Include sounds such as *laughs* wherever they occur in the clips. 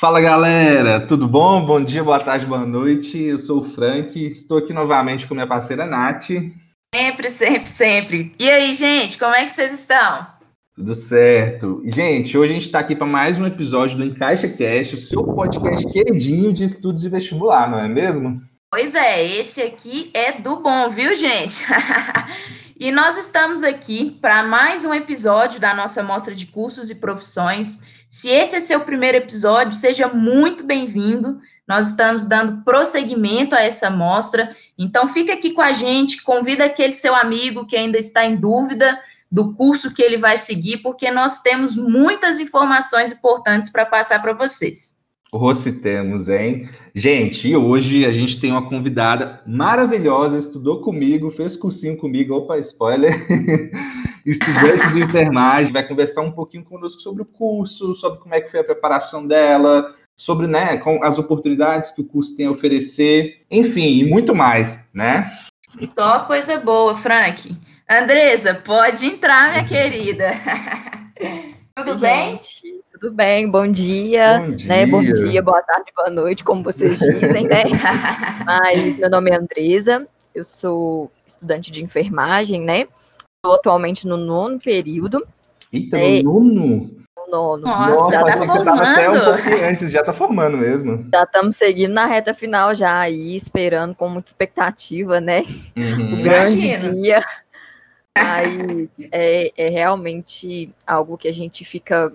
Fala galera, tudo bom? Bom dia, boa tarde, boa noite. Eu sou o Frank, estou aqui novamente com minha parceira Nath. Sempre, sempre, sempre. E aí, gente, como é que vocês estão? Tudo certo. Gente, hoje a gente está aqui para mais um episódio do Encaixa Cast, o seu podcast queridinho de estudos de vestibular, não é mesmo? Pois é, esse aqui é do bom, viu, gente? *laughs* e nós estamos aqui para mais um episódio da nossa mostra de cursos e profissões. Se esse é seu primeiro episódio, seja muito bem-vindo. Nós estamos dando prosseguimento a essa mostra. Então, fica aqui com a gente, convida aquele seu amigo que ainda está em dúvida do curso que ele vai seguir, porque nós temos muitas informações importantes para passar para vocês. Hoje temos, hein? Gente, e hoje a gente tem uma convidada maravilhosa, estudou comigo, fez cursinho comigo, opa, spoiler, *laughs* estudante de enfermagem, vai conversar um pouquinho conosco sobre o curso, sobre como é que foi a preparação dela, sobre né, com as oportunidades que o curso tem a oferecer, enfim, e muito mais, né? Só coisa boa, Frank. Andresa, pode entrar, minha *laughs* querida. Tudo bem? Tudo bem, bom dia, bom dia. Né? Bom dia, boa tarde, boa noite, como vocês dizem, né? *laughs* Mas meu nome é Andresa, eu sou estudante de enfermagem, né? Estou atualmente no nono período. Eita, é, no nono? No nono. Nossa, Nossa já tá formando. Até um pouquinho antes, já tá formando mesmo. Já estamos seguindo na reta final já aí, esperando com muita expectativa, né? Uhum. O grande Imagina. dia. Mas é, é realmente algo que a gente fica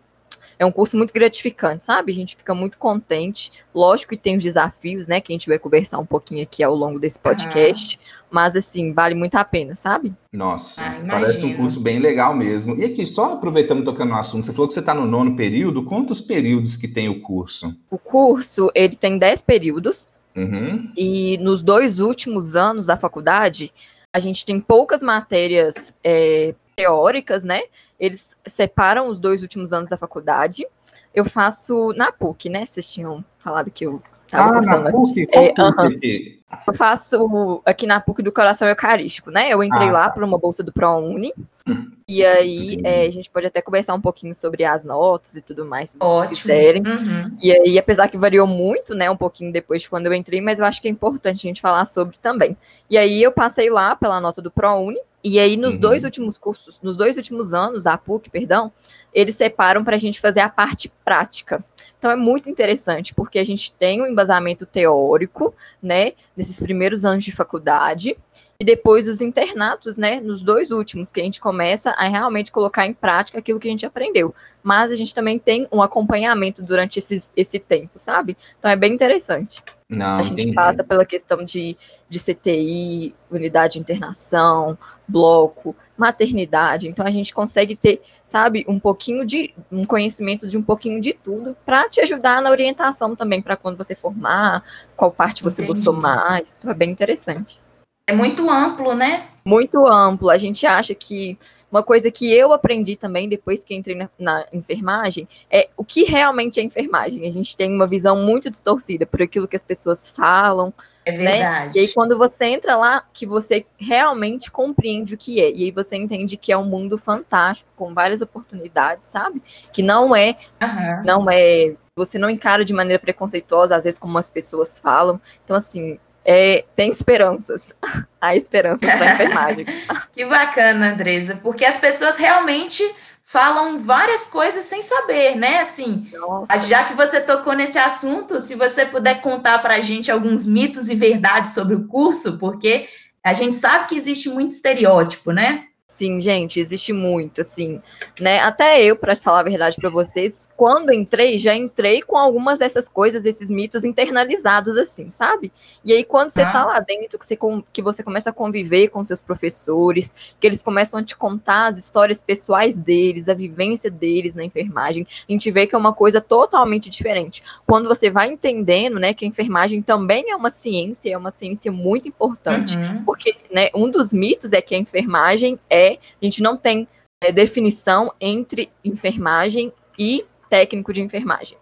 é um curso muito gratificante, sabe? A gente fica muito contente. Lógico que tem os desafios, né? Que a gente vai conversar um pouquinho aqui ao longo desse podcast. Mas, assim, vale muito a pena, sabe? Nossa, ah, parece um curso bem legal mesmo. E aqui, só aproveitando tocando no assunto, você falou que você está no nono período. Quantos períodos que tem o curso? O curso, ele tem dez períodos. Uhum. E nos dois últimos anos da faculdade, a gente tem poucas matérias é, teóricas, né? Eles separam os dois últimos anos da faculdade. Eu faço na PUC, né? Vocês tinham falado que eu estava ah, na PUC? É, PUC? Eu faço aqui na PUC do Coração Eucarístico, né? Eu entrei ah, lá tá. para uma bolsa do ProUni. Hum. E aí é, a gente pode até conversar um pouquinho sobre as notas e tudo mais, se vocês Ótimo. quiserem. Uhum. E aí, apesar que variou muito, né, um pouquinho depois de quando eu entrei, mas eu acho que é importante a gente falar sobre também. E aí eu passei lá pela nota do ProUni, e aí, nos uhum. dois últimos cursos, nos dois últimos anos, a PUC, perdão, eles separam para a gente fazer a parte prática. Então é muito interessante, porque a gente tem um embasamento teórico, né, nesses primeiros anos de faculdade, e depois os internatos, né, nos dois últimos, que a gente começa a realmente colocar em prática aquilo que a gente aprendeu. Mas a gente também tem um acompanhamento durante esses, esse tempo, sabe? Então é bem interessante. Não, a gente entendi. passa pela questão de, de CTI, unidade de internação, bloco, maternidade. Então a gente consegue ter, sabe, um pouquinho de um conhecimento de um pouquinho de tudo para te ajudar na orientação também para quando você formar, qual parte você entendi. gostou mais. Então é bem interessante. É muito amplo, né? Muito amplo. A gente acha que uma coisa que eu aprendi também depois que entrei na, na, enfermagem é o que realmente é enfermagem. A gente tem uma visão muito distorcida por aquilo que as pessoas falam. É né? verdade. Né? E aí, quando você entra lá, que você realmente compreende o que é. E aí você entende que é um mundo fantástico, com várias oportunidades, sabe? Que não é, uhum. não é. Você não encara de maneira preconceituosa, às vezes, como as pessoas falam. Então, assim, é, tem esperanças. *laughs* Há esperanças para a enfermagem. *laughs* que bacana, Andresa, porque as pessoas realmente falam várias coisas sem saber, né? Assim, Nossa. já que você tocou nesse assunto, se você puder contar para a gente alguns mitos e verdades sobre o curso, porque a gente sabe que existe muito estereótipo, né? Sim, gente, existe muito, assim, né? Até eu, para falar a verdade para vocês, quando entrei, já entrei com algumas dessas coisas, esses mitos internalizados, assim, sabe? E aí, quando você ah. tá lá dentro, que você, que você começa a conviver com seus professores, que eles começam a te contar as histórias pessoais deles, a vivência deles na enfermagem, a gente vê que é uma coisa totalmente diferente. Quando você vai entendendo, né, que a enfermagem também é uma ciência, é uma ciência muito importante, uhum. porque, né, um dos mitos é que a enfermagem é, a gente não tem é, definição entre enfermagem e técnico de enfermagem.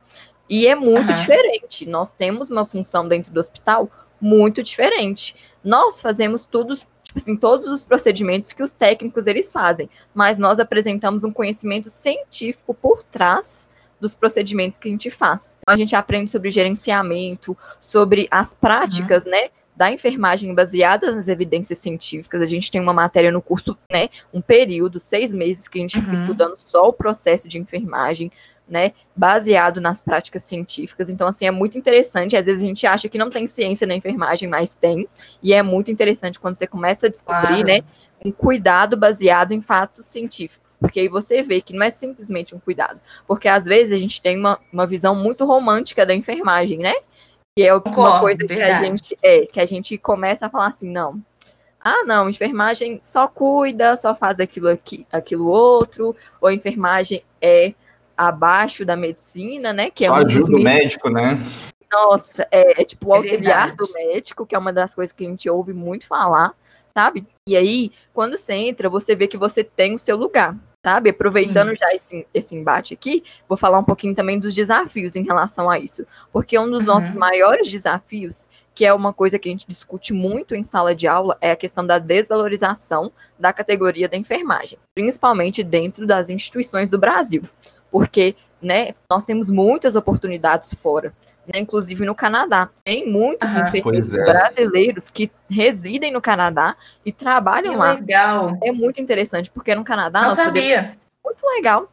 E é muito uhum. diferente. Nós temos uma função dentro do hospital muito diferente. Nós fazemos tudo, tipo assim, todos os procedimentos que os técnicos eles fazem, mas nós apresentamos um conhecimento científico por trás dos procedimentos que a gente faz. Então, a gente aprende sobre gerenciamento, sobre as práticas, uhum. né? Da enfermagem baseadas nas evidências científicas. A gente tem uma matéria no curso, né, um período, seis meses, que a gente uhum. fica estudando só o processo de enfermagem, né, baseado nas práticas científicas. Então, assim, é muito interessante. Às vezes a gente acha que não tem ciência na enfermagem, mas tem. E é muito interessante quando você começa a descobrir, claro. né, um cuidado baseado em fatos científicos. Porque aí você vê que não é simplesmente um cuidado. Porque às vezes a gente tem uma, uma visão muito romântica da enfermagem, né? Que é uma coisa que a gente é, que a gente começa a falar assim, não. Ah, não, enfermagem só cuida, só faz aquilo aqui, aquilo outro, ou enfermagem é abaixo da medicina, né? Que é só um ajuda o médico, né? Nossa, é, é tipo o é auxiliar é do médico, que é uma das coisas que a gente ouve muito falar, sabe? E aí, quando você entra, você vê que você tem o seu lugar sabe? Aproveitando Sim. já esse, esse embate aqui, vou falar um pouquinho também dos desafios em relação a isso. Porque um dos uhum. nossos maiores desafios, que é uma coisa que a gente discute muito em sala de aula, é a questão da desvalorização da categoria da enfermagem, principalmente dentro das instituições do Brasil. Porque né, nós temos muitas oportunidades fora, né, inclusive no Canadá. Tem muitos uhum. enfermeiros é. brasileiros que residem no Canadá e trabalham que lá. legal. É muito interessante, porque no Canadá... Não sabia. Podemos... Muito legal.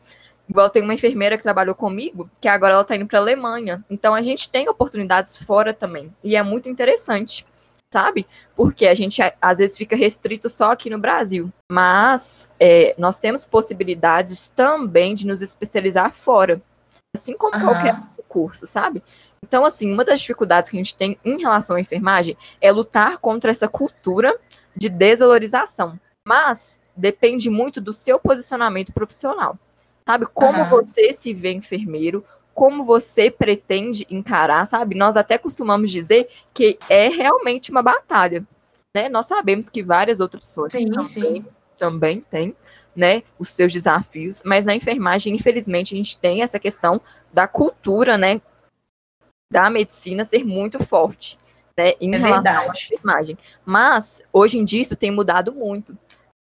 Igual tem uma enfermeira que trabalhou comigo, que agora ela está indo para a Alemanha. Então a gente tem oportunidades fora também. E é muito interessante sabe? Porque a gente às vezes fica restrito só aqui no Brasil. Mas é, nós temos possibilidades também de nos especializar fora, assim como uhum. qualquer curso, sabe? Então, assim, uma das dificuldades que a gente tem em relação à enfermagem é lutar contra essa cultura de desvalorização. Mas depende muito do seu posicionamento profissional. Sabe? Como uhum. você se vê enfermeiro, como você pretende encarar, sabe? Nós até costumamos dizer que é realmente uma batalha, né? Nós sabemos que várias outras pessoas sim, também, sim. também têm, né, os seus desafios, mas na enfermagem, infelizmente, a gente tem essa questão da cultura, né, da medicina ser muito forte, né, em é relação verdade. à enfermagem. Mas, hoje em dia, isso tem mudado muito.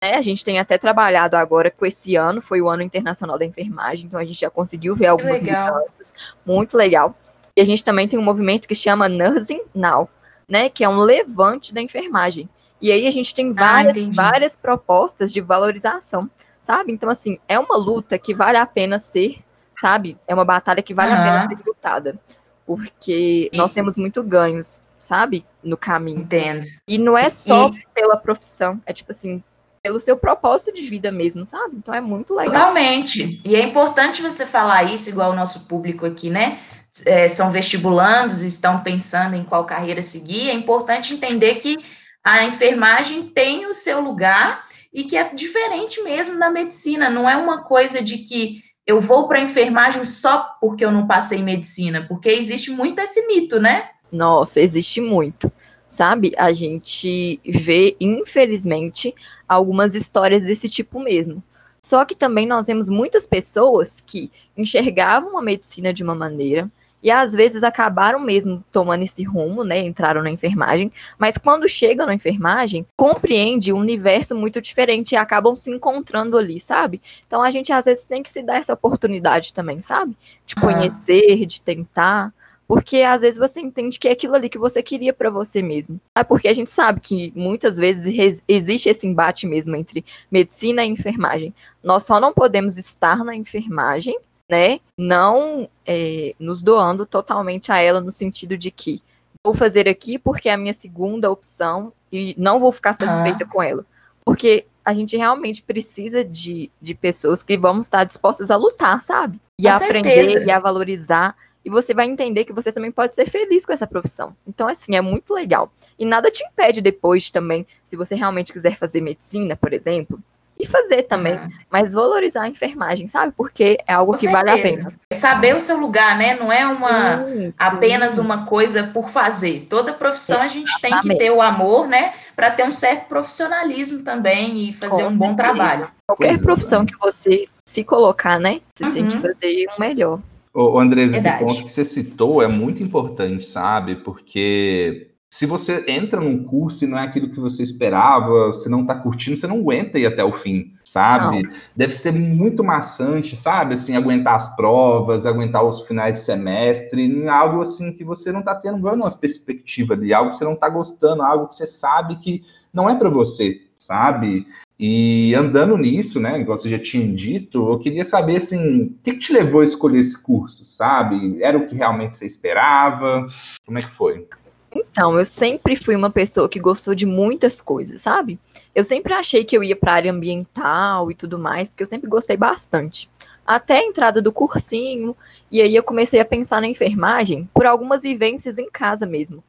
Né? A gente tem até trabalhado agora com esse ano, foi o ano internacional da enfermagem, então a gente já conseguiu ver algumas mudanças, muito legal. E a gente também tem um movimento que chama Nursing Now, né, que é um levante da enfermagem. E aí a gente tem ah, várias, ah, várias propostas de valorização, sabe? Então, assim, é uma luta que vale a pena ser, sabe? É uma batalha que vale uhum. a pena ser lutada. Porque e... nós temos muito ganhos, sabe? No caminho. Entendo. E não é só e... pela profissão, é tipo assim, pelo seu propósito de vida mesmo, sabe? Então é muito legal. Totalmente. E é importante você falar isso, igual o nosso público aqui, né? É, são vestibulandos, estão pensando em qual carreira seguir. É importante entender que a enfermagem tem o seu lugar e que é diferente mesmo da medicina. Não é uma coisa de que eu vou para a enfermagem só porque eu não passei medicina, porque existe muito esse mito, né? Nossa, existe muito sabe? A gente vê, infelizmente, algumas histórias desse tipo mesmo. Só que também nós vemos muitas pessoas que enxergavam a medicina de uma maneira e às vezes acabaram mesmo tomando esse rumo, né? Entraram na enfermagem, mas quando chegam na enfermagem, compreende um universo muito diferente e acabam se encontrando ali, sabe? Então a gente às vezes tem que se dar essa oportunidade também, sabe? De conhecer, de tentar porque às vezes você entende que é aquilo ali que você queria para você mesmo. É porque a gente sabe que muitas vezes existe esse embate mesmo entre medicina e enfermagem. Nós só não podemos estar na enfermagem, né? Não é, nos doando totalmente a ela no sentido de que vou fazer aqui porque é a minha segunda opção e não vou ficar satisfeita ah. com ela. Porque a gente realmente precisa de, de pessoas que vão estar dispostas a lutar, sabe? E com a aprender e a valorizar e você vai entender que você também pode ser feliz com essa profissão. Então, assim, é muito legal. E nada te impede depois também, se você realmente quiser fazer medicina, por exemplo, e fazer também, uhum. mas valorizar a enfermagem, sabe? Porque é algo Com que certeza. vale a pena. Saber o seu lugar, né? Não é uma apenas uma coisa por fazer. Toda profissão a gente tem que ter o amor, né? Para ter um certo profissionalismo também e fazer Com um bom trabalho. Qualquer profissão que você se colocar, né? Você uhum. tem que uhum. fazer o melhor. O Andrés, esse ponto que você citou é muito importante, sabe? Porque se você entra num curso e não é aquilo que você esperava, você não tá curtindo, você não aguenta ir até o fim, sabe? Não. Deve ser muito maçante, sabe? Assim, aguentar as provas, aguentar os finais de semestre, algo assim que você não tá tendo uma perspectiva de algo que você não tá gostando, algo que você sabe que não é para você, sabe? E andando nisso, né, igual você já tinha dito, eu queria saber, assim, o que, que, te levou a escolher esse curso, sabe? Era o que realmente você esperava? Como é que foi? Então, eu sempre fui uma pessoa que gostou de muitas coisas, sabe? Eu sempre achei que eu ia para área ambiental e tudo mais, porque eu sempre gostei bastante. Até a entrada do cursinho, e aí eu comecei a pensar na enfermagem por algumas vivências em casa mesmo.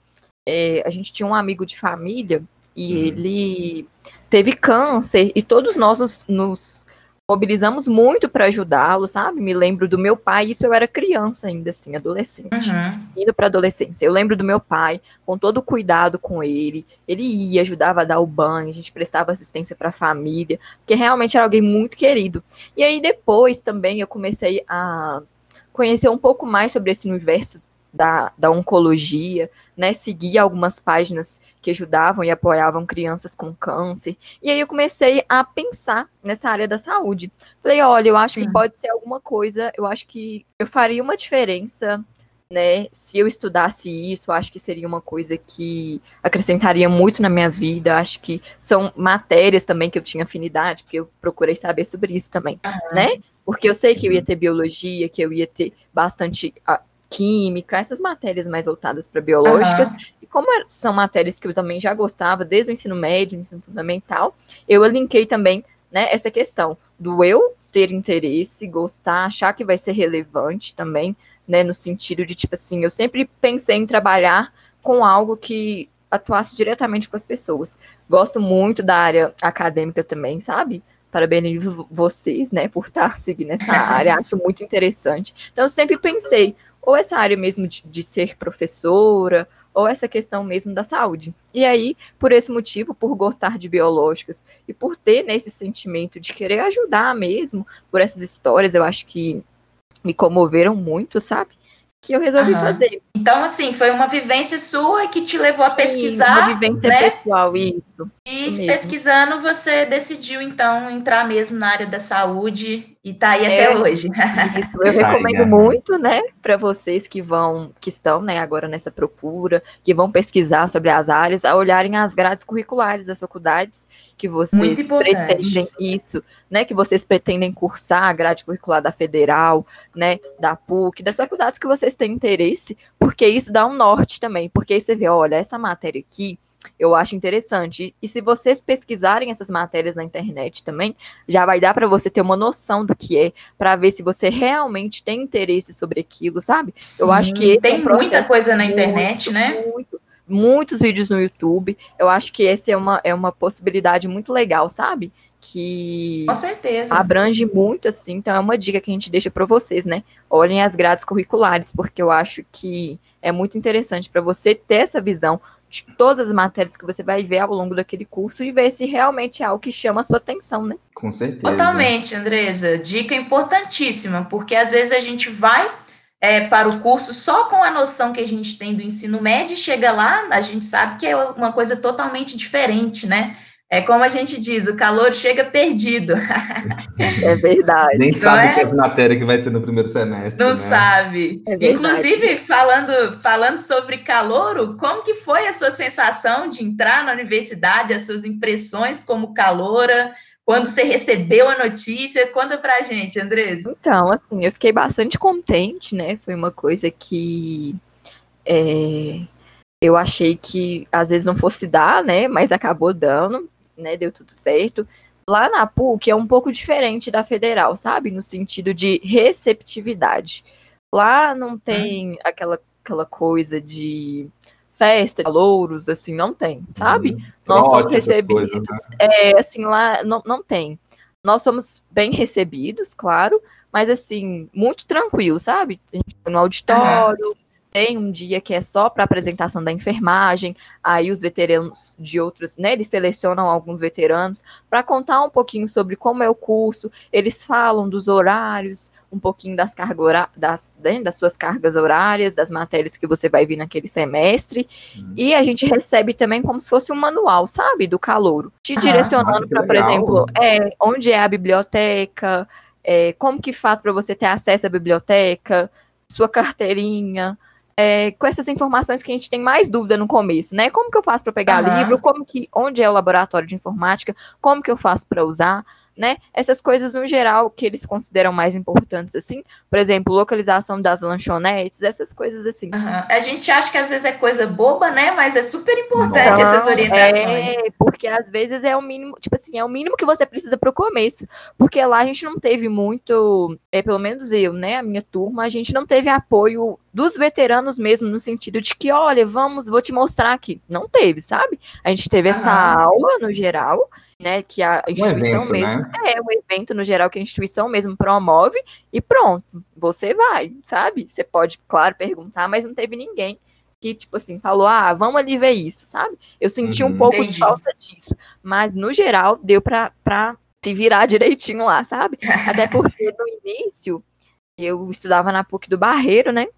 É, a gente tinha um amigo de família e hum. ele teve câncer e todos nós nos, nos mobilizamos muito para ajudá-lo, sabe? Me lembro do meu pai, isso eu era criança ainda, assim, adolescente, uhum. indo para adolescência. Eu lembro do meu pai, com todo o cuidado com ele, ele ia, ajudava a dar o banho, a gente prestava assistência para a família, porque realmente era alguém muito querido. E aí depois também eu comecei a conhecer um pouco mais sobre esse universo da, da oncologia, né, seguia algumas páginas que ajudavam e apoiavam crianças com câncer. E aí eu comecei a pensar nessa área da saúde. Falei, olha, eu acho Sim. que pode ser alguma coisa, eu acho que eu faria uma diferença, né, se eu estudasse isso, acho que seria uma coisa que acrescentaria muito na minha vida, acho que são matérias também que eu tinha afinidade, porque eu procurei saber sobre isso também, uhum. né? Porque eu sei que eu ia ter biologia, que eu ia ter bastante química, essas matérias mais voltadas para biológicas. Uhum. E como er, são matérias que eu também já gostava desde o ensino médio, ensino fundamental, eu linkei também né, essa questão do eu ter interesse, gostar, achar que vai ser relevante também, né, no sentido de tipo assim, eu sempre pensei em trabalhar com algo que atuasse diretamente com as pessoas. Gosto muito da área acadêmica também, sabe? Parabenizo vocês, né, por estar seguindo essa área, *laughs* acho muito interessante. Então, eu sempre pensei, ou essa área mesmo de, de ser professora, ou essa questão mesmo da saúde. E aí, por esse motivo, por gostar de biológicas e por ter nesse sentimento de querer ajudar mesmo, por essas histórias, eu acho que me comoveram muito, sabe? que eu resolvi uhum. fazer. Então, assim, foi uma vivência sua que te levou a pesquisar. Sim, uma vivência né? pessoal, isso. E isso pesquisando, você decidiu, então, entrar mesmo na área da saúde e tá aí é, até hoje. Isso, eu recomendo muito, né, para vocês que vão, que estão, né, agora nessa procura, que vão pesquisar sobre as áreas, a olharem as grades curriculares das faculdades que vocês pretendem isso, né, que vocês pretendem cursar a grade curricular da Federal, né, da PUC, das faculdades que vocês têm interesse, porque isso dá um norte também, porque aí você vê, olha, essa matéria aqui, eu acho interessante. E se vocês pesquisarem essas matérias na internet também, já vai dar para você ter uma noção do que é, para ver se você realmente tem interesse sobre aquilo, sabe? Sim, eu acho que tem é um muita coisa na internet, muito, né? Muito, muitos vídeos no YouTube. Eu acho que esse é uma, é uma possibilidade muito legal, sabe? Que Com certeza. abrange muito, assim. Então, é uma dica que a gente deixa para vocês, né? Olhem as grades curriculares, porque eu acho que é muito interessante para você ter essa visão todas as matérias que você vai ver ao longo daquele curso e ver se realmente é algo que chama a sua atenção, né? Com certeza. Totalmente, Andresa. Dica importantíssima, porque às vezes a gente vai é, para o curso só com a noção que a gente tem do ensino médio e chega lá, a gente sabe que é uma coisa totalmente diferente, né? É como a gente diz, o calor chega perdido. É verdade. Nem sabe é? que é matéria que vai ter no primeiro semestre. Não né? sabe. É Inclusive, falando, falando sobre calor, como que foi a sua sensação de entrar na universidade, as suas impressões como caloura? Quando você recebeu a notícia, conta pra gente, Andresa. Então, assim, eu fiquei bastante contente, né? Foi uma coisa que é, eu achei que às vezes não fosse dar, né? Mas acabou dando né, deu tudo certo. Lá na PUC é um pouco diferente da federal, sabe? No sentido de receptividade. Lá não tem hum. aquela, aquela coisa de festa, louros, assim, não tem, sabe? Hum. Nós somos recebidos. Coisas, né? É, assim, lá não, não tem. Nós somos bem recebidos, claro, mas assim, muito tranquilo, sabe? No auditório, tem um dia que é só para apresentação da enfermagem, aí os veteranos de outros, né, eles selecionam alguns veteranos para contar um pouquinho sobre como é o curso, eles falam dos horários, um pouquinho das cargas das, né, das suas cargas horárias, das matérias que você vai vir naquele semestre, uhum. e a gente recebe também como se fosse um manual, sabe, do calouro, te ah, direcionando para, por exemplo, é, onde é a biblioteca, é, como que faz para você ter acesso à biblioteca, sua carteirinha, é, com essas informações que a gente tem mais dúvida no começo, né? Como que eu faço para pegar uhum. livro? Como que, onde é o laboratório de informática? Como que eu faço para usar? Né? Essas coisas no geral que eles consideram mais importantes, assim, por exemplo, localização das lanchonetes, essas coisas assim. Uhum. A gente acha que às vezes é coisa boba, né? Mas é super importante Não, essas orientações. É, porque às vezes é o mínimo, tipo assim, é o mínimo que você precisa para o começo, porque lá a gente não teve muito, é pelo menos eu, né? A minha turma, a gente não teve apoio dos veteranos mesmo, no sentido de que, olha, vamos, vou te mostrar aqui. Não teve, sabe? A gente teve essa aula no geral, né, que a instituição um evento, mesmo né? é o evento no geral que a instituição mesmo promove e pronto, você vai, sabe? Você pode, claro, perguntar, mas não teve ninguém que tipo assim falou, ah, vamos ali ver isso, sabe? Eu senti uhum, um pouco entendi. de falta disso, mas no geral deu para para se virar *laughs* direitinho lá, sabe? Até porque no início eu estudava na PUC do Barreiro, né?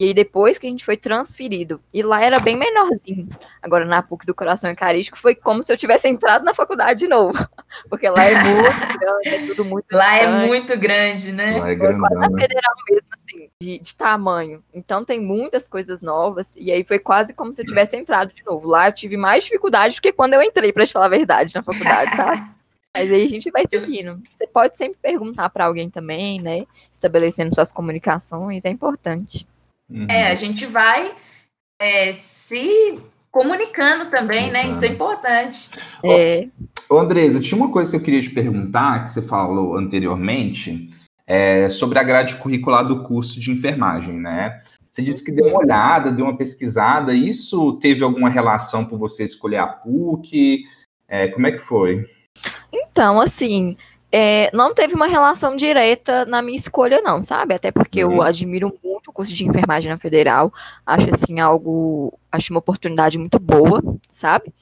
E aí depois que a gente foi transferido, e lá era bem menorzinho. Agora na PUC do Coração Eucarístico foi como se eu tivesse entrado na faculdade de novo. *laughs* Porque lá é muito *laughs* grande, é tudo muito Lá é grande. é muito grande, né? Lá é grandão, quase na federal mesmo, assim, de, de, tamanho. Então tem muitas coisas novas, e aí foi quase como se eu tivesse entrado de novo. Lá eu tive mais dificuldade do que quando eu entrei, para te falar a verdade, na faculdade, sabe? *laughs* Mas aí a gente vai seguindo. Você pode sempre perguntar para alguém também, né? Estabelecendo suas comunicações, é importante. Uhum. É, a gente vai é, se comunicando também, uhum. né? Isso é importante. É. Ô, Andresa, tinha uma coisa que eu queria te perguntar, que você falou anteriormente, é, sobre a grade curricular do curso de enfermagem, né? Você disse que deu uma olhada, deu uma pesquisada, isso teve alguma relação por você escolher a PUC? É, como é que foi? Então, assim, é, não teve uma relação direta na minha escolha, não, sabe? Até porque uhum. eu admiro muito o curso de enfermagem na Federal. Acho, assim, algo. Acho uma oportunidade muito boa, sabe?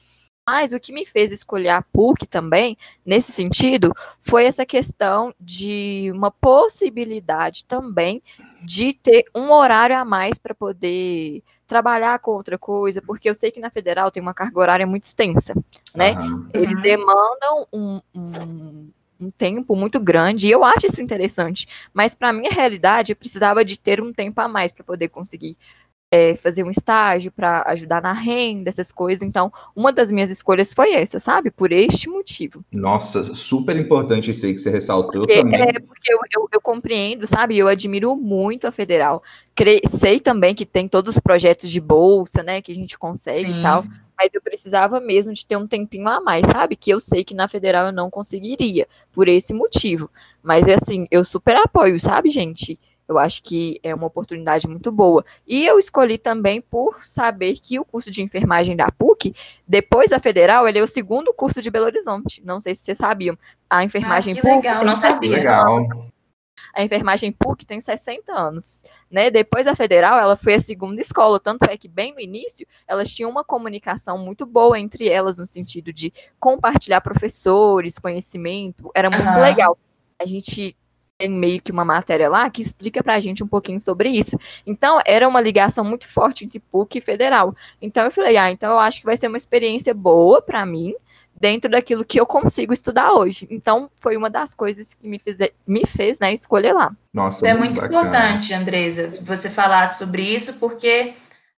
Mas o que me fez escolher a PUC também, nesse sentido, foi essa questão de uma possibilidade também de ter um horário a mais para poder trabalhar com outra coisa, porque eu sei que na federal tem uma carga horária muito extensa, né? Uhum. Eles demandam um, um, um tempo muito grande, e eu acho isso interessante, mas para minha realidade eu precisava de ter um tempo a mais para poder conseguir é, fazer um estágio para ajudar na renda, essas coisas. Então, uma das minhas escolhas foi essa, sabe? Por este motivo. Nossa, super importante isso aí que você ressaltou porque, também. É, porque eu, eu, eu, compreendo, sabe? Eu admiro muito a Federal. Cre sei também que tem todos os projetos de bolsa, né? Que a gente consegue Sim. e tal mas eu precisava mesmo de ter um tempinho a mais, sabe? Que eu sei que na federal eu não conseguiria, por esse motivo. Mas é assim, eu super apoio, sabe, gente? Eu acho que é uma oportunidade muito boa. E eu escolhi também por saber que o curso de enfermagem da PUC, depois da federal, ele é o segundo curso de Belo Horizonte. Não sei se vocês sabiam. A enfermagem ah, PUC. Legal, não sabia. Legal a enfermagem PUC tem 60 anos, né? Depois da federal, ela foi a segunda escola, tanto é que bem no início, elas tinham uma comunicação muito boa entre elas no sentido de compartilhar professores, conhecimento, era muito uhum. legal. A gente tem meio que uma matéria lá que explica para a gente um pouquinho sobre isso. Então, era uma ligação muito forte entre PUC e federal. Então, eu falei, ah, então eu acho que vai ser uma experiência boa para mim, dentro daquilo que eu consigo estudar hoje. Então, foi uma das coisas que me fez, me fez né, escolher lá. Nossa, é muito bacana. importante, Andresa, você falar sobre isso, porque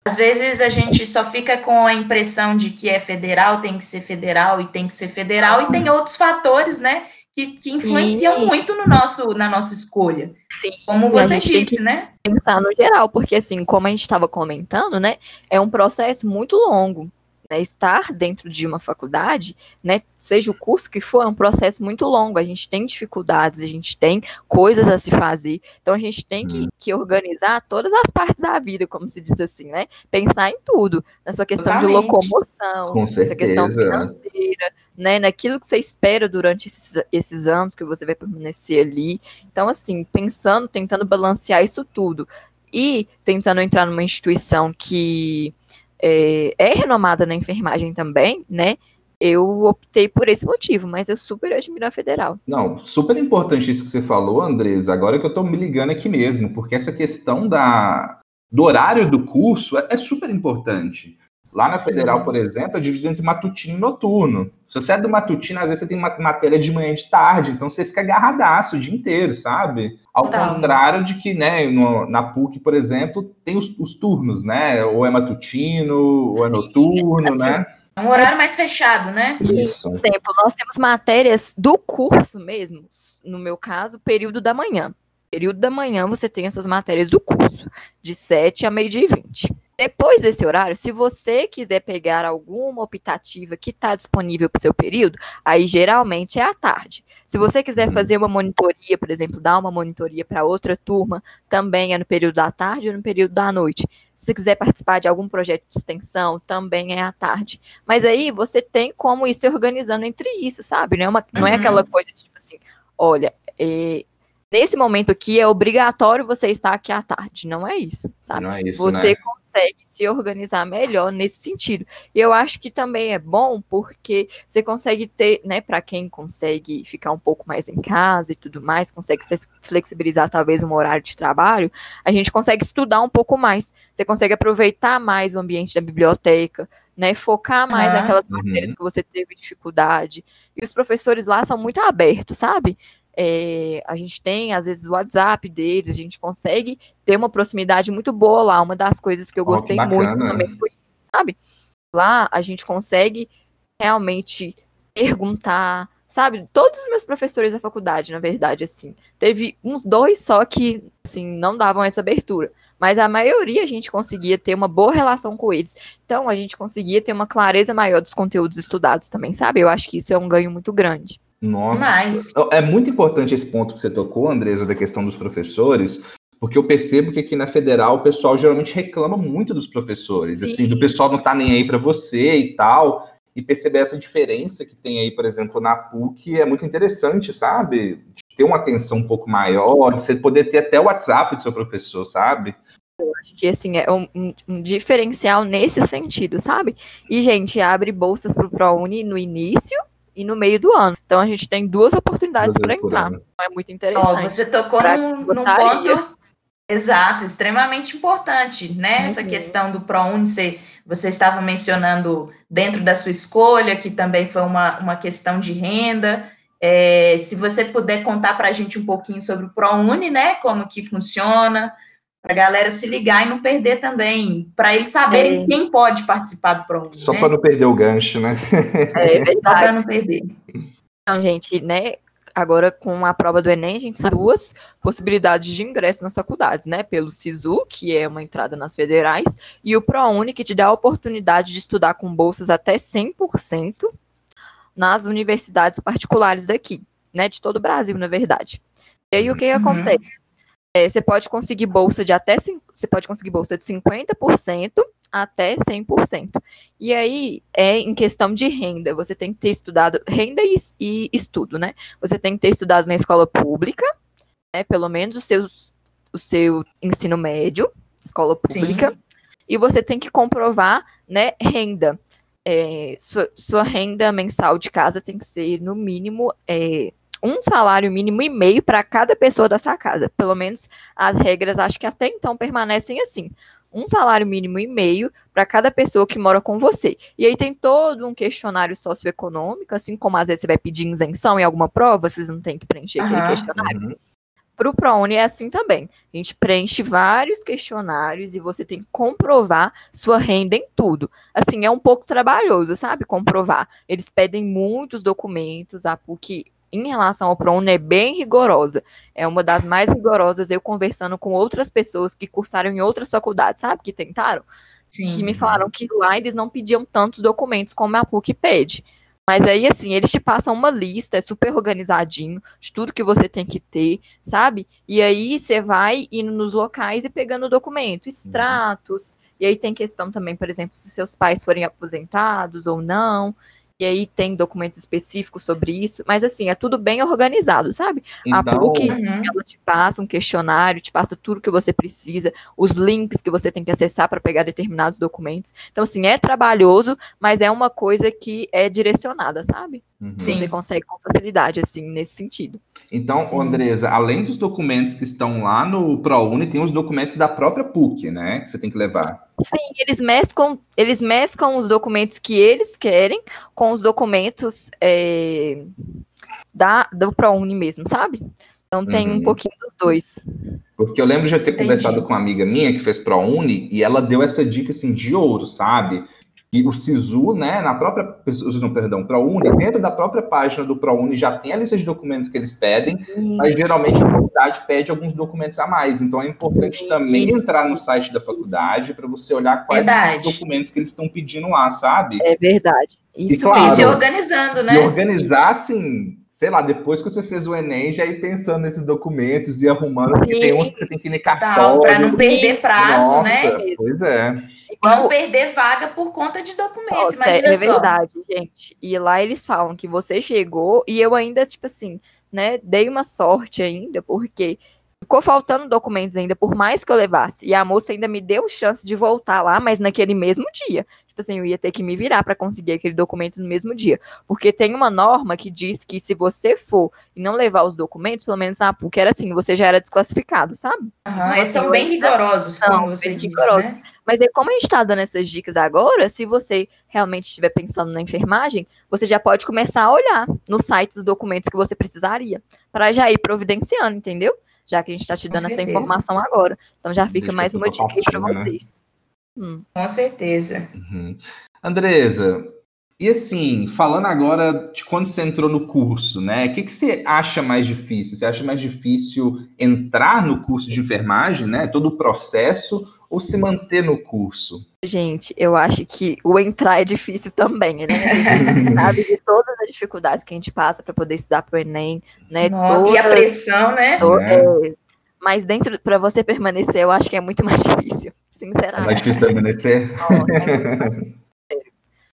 às vezes a gente só fica com a impressão de que é federal, tem que ser federal e tem que ser federal, e tem outros fatores, né? Que, que influenciam Sim. muito no nosso, na nossa escolha. Sim. Como você disse, né? Pensar no geral, porque assim, como a gente estava comentando, né? É um processo muito longo né, estar dentro de uma faculdade, né, seja o curso que for, é um processo muito longo. A gente tem dificuldades, a gente tem coisas a se fazer. Então a gente tem que, uhum. que organizar todas as partes da vida, como se diz assim, né? Pensar em tudo, na sua questão de locomoção, na sua questão financeira, né? Naquilo que você espera durante esses, esses anos que você vai permanecer ali. Então, assim, pensando, tentando balancear isso tudo e tentando entrar numa instituição que é, é renomada na enfermagem também, né? eu optei por esse motivo, mas eu super admiro a federal. Não, super importante isso que você falou, Andresa. Agora que eu estou me ligando aqui mesmo, porque essa questão da, do horário do curso é, é super importante. Lá na Sim. Federal, por exemplo, é dividido entre matutino e noturno. Se você é do matutino, às vezes você tem uma matéria de manhã e de tarde, então você fica agarradaço o dia inteiro, sabe? Ao tá. contrário de que, né, no, na PUC, por exemplo, tem os, os, turnos, né? Ou é matutino, ou é Sim, noturno, assim, né? É um horário mais fechado, né? Isso. Por exemplo, nós temos matérias do curso mesmo, no meu caso, período da manhã. Período da manhã você tem as suas matérias do curso, de 7 a meio-dia e 20. Depois desse horário, se você quiser pegar alguma optativa que está disponível para o seu período, aí geralmente é à tarde. Se você quiser uhum. fazer uma monitoria, por exemplo, dar uma monitoria para outra turma, também é no período da tarde ou no período da noite. Se você quiser participar de algum projeto de extensão, também é à tarde. Mas aí você tem como ir se organizando entre isso, sabe? Não é, uma, não é aquela uhum. coisa de tipo assim, olha, é, nesse momento aqui é obrigatório você estar aqui à tarde. Não é isso, sabe? Não é isso, você né? consegue se organizar melhor nesse sentido. E eu acho que também é bom porque você consegue ter, né, para quem consegue ficar um pouco mais em casa e tudo mais, consegue flexibilizar talvez um horário de trabalho, a gente consegue estudar um pouco mais. Você consegue aproveitar mais o ambiente da biblioteca, né, focar mais ah, naquelas matérias uhum. que você teve dificuldade. E os professores lá são muito abertos, sabe? É, a gente tem, às vezes, o WhatsApp deles, a gente consegue ter uma proximidade muito boa lá. Uma das coisas que eu oh, gostei que muito também foi isso, sabe? Lá a gente consegue realmente perguntar, sabe? Todos os meus professores da faculdade, na verdade, assim, teve uns dois só que, assim, não davam essa abertura. Mas a maioria a gente conseguia ter uma boa relação com eles. Então, a gente conseguia ter uma clareza maior dos conteúdos estudados também, sabe? Eu acho que isso é um ganho muito grande. Nossa, Mas... é muito importante esse ponto que você tocou, Andresa, da questão dos professores, porque eu percebo que aqui na federal o pessoal geralmente reclama muito dos professores, Sim. assim, do pessoal não tá nem aí para você e tal, e perceber essa diferença que tem aí, por exemplo, na PUC é muito interessante, sabe? De ter uma atenção um pouco maior, de você poder ter até o WhatsApp do seu professor, sabe? Eu acho que, assim, é um, um, diferencial nesse sentido, sabe? E, gente, abre bolsas pro ProUni no início e no meio do ano. Então a gente tem duas oportunidades para entrar. Então, é muito interessante. Oh, você tocou num, num ponto exato, extremamente importante, né? Uhum. Essa questão do ProUni, você, você estava mencionando dentro da sua escolha, que também foi uma, uma questão de renda. É, se você puder contar para a gente um pouquinho sobre o ProUni, né? Como que funciona, a galera se ligar e não perder também, para eles saberem é. quem pode participar do ProUni. Só né? para não perder o gancho, né? É *laughs* verdade. Só para não perder. Então, gente, né? Agora, com a prova do Enem, a gente sabe duas possibilidades de ingresso nas faculdades, né? Pelo SISU, que é uma entrada nas federais, e o ProUni, que te dá a oportunidade de estudar com bolsas até 100% nas universidades particulares daqui, né? De todo o Brasil, na verdade. E aí, o que, que uhum. acontece? É, você pode conseguir bolsa de até você pode conseguir bolsa de 50% até 100%. E aí é em questão de renda, você tem que ter estudado renda e, e estudo, né? Você tem que ter estudado na escola pública, né, pelo menos o seu, o seu ensino médio, escola pública, Sim. e você tem que comprovar, né, renda. É, sua, sua, renda mensal de casa tem que ser, no mínimo, é, um salário mínimo e meio para cada pessoa da sua casa. Pelo menos as regras acho que até então permanecem assim. Um salário mínimo e meio para cada pessoa que mora com você. E aí tem todo um questionário socioeconômico, assim como às vezes você vai pedir isenção em alguma prova, vocês não têm que preencher uhum, aquele questionário. Uhum. Para o ProUni é assim também. A gente preenche vários questionários e você tem que comprovar sua renda em tudo. Assim, é um pouco trabalhoso, sabe? Comprovar. Eles pedem muitos documentos, a PUC em relação ao ProUni é bem rigorosa. É uma das mais rigorosas, eu conversando com outras pessoas que cursaram em outras faculdades, sabe, que tentaram, Sim. que me falaram que lá eles não pediam tantos documentos como a PUC pede. Mas aí, assim, eles te passam uma lista, é super organizadinho, de tudo que você tem que ter, sabe? E aí você vai indo nos locais e pegando o documento, extratos. Uhum. E aí tem questão também, por exemplo, se seus pais forem aposentados ou não. E aí tem documentos específicos sobre isso, mas assim, é tudo bem organizado, sabe? Então, a PUC, uhum. ela te passa um questionário, te passa tudo que você precisa, os links que você tem que acessar para pegar determinados documentos. Então, assim, é trabalhoso, mas é uma coisa que é direcionada, sabe? Uhum. Você consegue com facilidade, assim, nesse sentido. Então, Sim. Andresa, além dos documentos que estão lá no ProUni, tem os documentos da própria PUC, né? Que você tem que levar. Sim, eles mesclam, eles mesclam os documentos que eles querem com os documentos é, da, do ProUni mesmo, sabe? Então tem uhum. um pouquinho dos dois. Porque eu lembro de eu ter Entendi. conversado com uma amiga minha que fez ProUni e ela deu essa dica assim de ouro, sabe? E o SISU, né, na própria, não, perdão, ProUni, dentro da própria página do ProUni já tem a lista de documentos que eles pedem, Sim. mas geralmente a faculdade pede alguns documentos a mais. Então é importante Sim, também isso, entrar no site da faculdade para você olhar quais verdade. os documentos que eles estão pedindo lá, sabe? É verdade. Isso e, claro, se organizando, se né? Se organizar, assim, sei lá, depois que você fez o Enem, já ir pensando nesses documentos e arrumando, porque tem uns que você tem que ir cartório. Para não perder prazo, Nossa, né? Pois é. Não perder vaga por conta de documento, Nossa, imagina é, é verdade, gente. E lá eles falam que você chegou e eu ainda, tipo assim, né, dei uma sorte ainda, porque ficou faltando documentos ainda, por mais que eu levasse. E a moça ainda me deu chance de voltar lá, mas naquele mesmo dia. Tipo assim, eu ia ter que me virar para conseguir aquele documento no mesmo dia. Porque tem uma norma que diz que se você for e não levar os documentos, pelo menos na PUC era assim, você já era desclassificado, sabe? Uhum, então, eles são bem rigorosos, como você bem rigorosos. Né? Mas aí, como a gente está dando essas dicas agora, se você realmente estiver pensando na enfermagem, você já pode começar a olhar no site os documentos que você precisaria, para já ir providenciando, entendeu? Já que a gente está te dando essa informação agora. Então já fica Deixa mais uma dica aí para né? vocês. Hum. Com certeza. Uhum. Andresa, e assim, falando agora de quando você entrou no curso, né? O que, que você acha mais difícil? Você acha mais difícil entrar no curso de enfermagem, né? Todo o processo, ou se manter no curso? Gente, eu acho que o entrar é difícil também, né? A gente sabe *laughs* de todas as dificuldades que a gente passa para poder estudar para o Enem, né? Nossa, todas, e a pressão, né? To, é. Mas dentro, para você permanecer, eu acho que é muito mais *laughs* difícil, sinceramente. É mais difícil permanecer? Nossa, é, *laughs*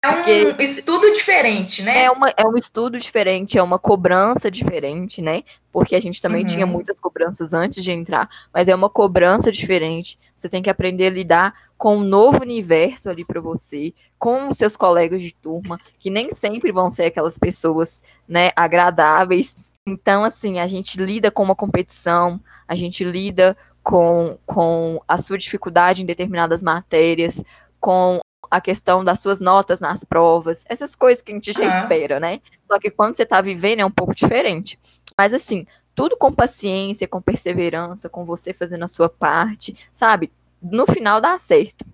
é um estudo diferente, né? É, uma, é um estudo diferente, é uma cobrança diferente, né? Porque a gente também uhum. tinha muitas cobranças antes de entrar, mas é uma cobrança diferente. Você tem que aprender a lidar com um novo universo ali para você, com os seus colegas de turma, que nem sempre vão ser aquelas pessoas, né, agradáveis. Então, assim, a gente lida com uma competição, a gente lida com, com a sua dificuldade em determinadas matérias, com a questão das suas notas nas provas, essas coisas que a gente já uhum. espera, né? Só que quando você está vivendo é um pouco diferente. Mas assim, tudo com paciência, com perseverança, com você fazendo a sua parte, sabe? No final dá certo.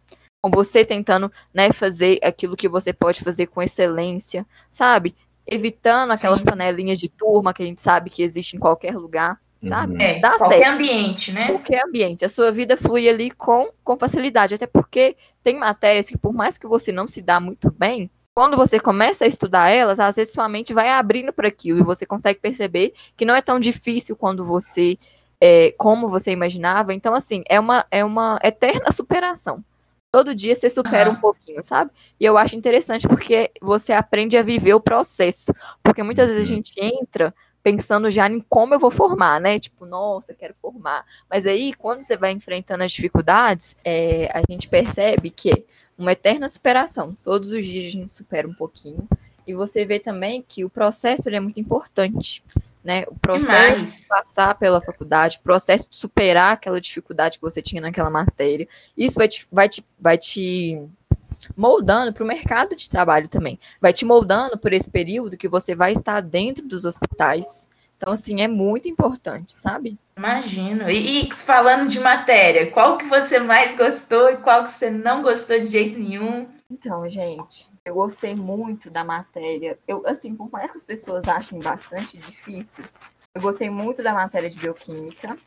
Com você tentando, né, fazer aquilo que você pode fazer com excelência, sabe? Evitando aquelas Sim. panelinhas de turma que a gente sabe que existe em qualquer lugar sabe? Uhum. É, Dá qualquer certo. ambiente, né? Qualquer ambiente. A sua vida flui ali com, com facilidade, até porque tem matérias que, por mais que você não se dá muito bem, quando você começa a estudar elas, às vezes sua mente vai abrindo para aquilo e você consegue perceber que não é tão difícil quando você, é, como você imaginava. Então, assim, é uma, é uma eterna *laughs* superação. Todo dia você supera uhum. um pouquinho, sabe? E eu acho interessante porque você aprende a viver o processo. Porque muitas vezes a uhum. gente entra pensando já em como eu vou formar, né? Tipo, nossa, quero formar. Mas aí, quando você vai enfrentando as dificuldades, é, a gente percebe que uma eterna superação. Todos os dias a gente supera um pouquinho. E você vê também que o processo é muito importante. Né, o processo de passar pela faculdade, o processo de superar aquela dificuldade que você tinha naquela matéria, isso vai te, vai te, vai te moldando para o mercado de trabalho também. Vai te moldando por esse período que você vai estar dentro dos hospitais. Então, assim, é muito importante, sabe? Imagino. E, e, falando de matéria, qual que você mais gostou e qual que você não gostou de jeito nenhum? Então, gente, eu gostei muito da matéria. Eu, assim, por mais que as pessoas achem bastante difícil, eu gostei muito da matéria de bioquímica.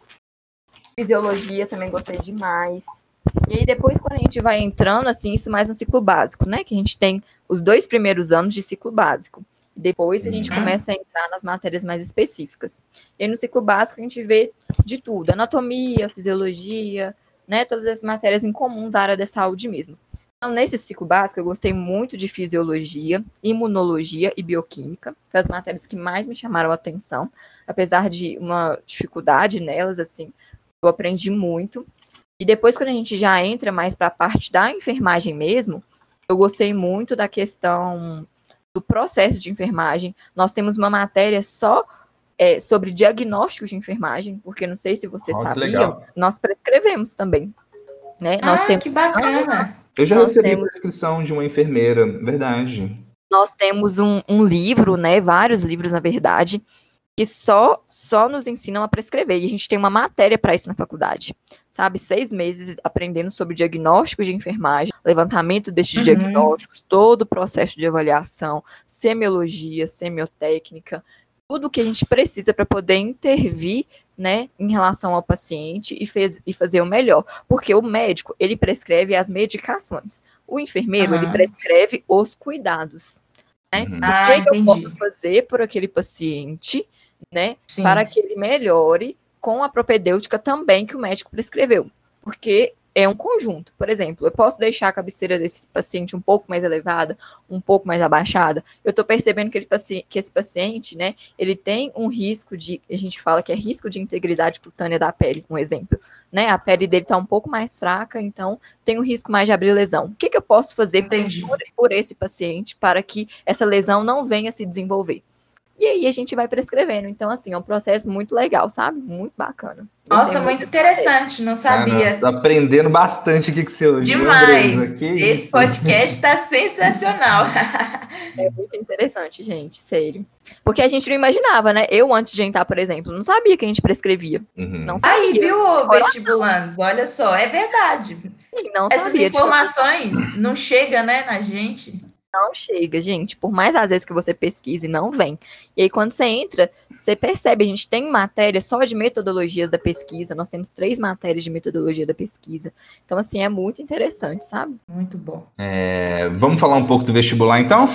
Fisiologia também gostei demais. E aí depois, quando a gente vai entrando, assim, isso mais no ciclo básico, né? Que a gente tem os dois primeiros anos de ciclo básico. Depois a gente uhum. começa a entrar nas matérias mais específicas. E aí, no ciclo básico a gente vê de tudo, anatomia, fisiologia, né? Todas as matérias em comum da área da saúde mesmo. Então, nesse ciclo básico, eu gostei muito de fisiologia, imunologia e bioquímica. Foi as matérias que mais me chamaram a atenção, apesar de uma dificuldade nelas, assim, eu aprendi muito. E depois, quando a gente já entra mais para a parte da enfermagem mesmo, eu gostei muito da questão do processo de enfermagem. Nós temos uma matéria só é, sobre diagnósticos de enfermagem, porque não sei se você oh, sabia, nós prescrevemos também. Né? Ah, nós temos... que bacana! Eu já nós recebi temos... prescrição de uma enfermeira, verdade. Nós temos um, um livro, né? Vários livros, na verdade, que só só nos ensinam a prescrever. E a gente tem uma matéria para isso na faculdade, sabe? Seis meses aprendendo sobre diagnósticos de enfermagem, levantamento destes uhum. diagnósticos, todo o processo de avaliação, semiologia, semiotécnica, tudo o que a gente precisa para poder intervir, né, em relação ao paciente e, fez, e fazer o melhor. Porque o médico, ele prescreve as medicações. O enfermeiro, uhum. ele prescreve os cuidados. Né? Uhum. O ah, que, que eu posso fazer por aquele paciente né? Sim. Para que ele melhore com a propedêutica também que o médico prescreveu. Porque é um conjunto. Por exemplo, eu posso deixar a cabeceira desse paciente um pouco mais elevada, um pouco mais abaixada. Eu estou percebendo que, ele, que esse paciente, né, ele tem um risco de, a gente fala que é risco de integridade cutânea da pele, um exemplo. Né? A pele dele está um pouco mais fraca, então tem um risco mais de abrir lesão. O que, que eu posso fazer por, por esse paciente para que essa lesão não venha se desenvolver? E aí a gente vai prescrevendo. Então, assim, é um processo muito legal, sabe? Muito bacana. Nossa, muito, interessante, não sabia. tô aprendendo bastante aqui com o seu Demais. *laughs* Esse podcast está sensacional. *laughs* É muito interessante, gente, sério. Porque a gente não imaginava, né? Eu, antes de entrar, por exemplo, não sabia que a gente prescrevia. Uhum. Não sabia. Aí, viu, vestibulandos? Olha só, é verdade. Não Essas sabia, informações não chegam, né, na gente não chega, gente. Por mais às vezes que você pesquise, não vem. E aí, quando você entra, você percebe, a gente tem matéria só de metodologias da pesquisa, nós temos três matérias de metodologia da pesquisa. Então, assim, é muito interessante, sabe? Muito bom. É, vamos falar um pouco do vestibular, então?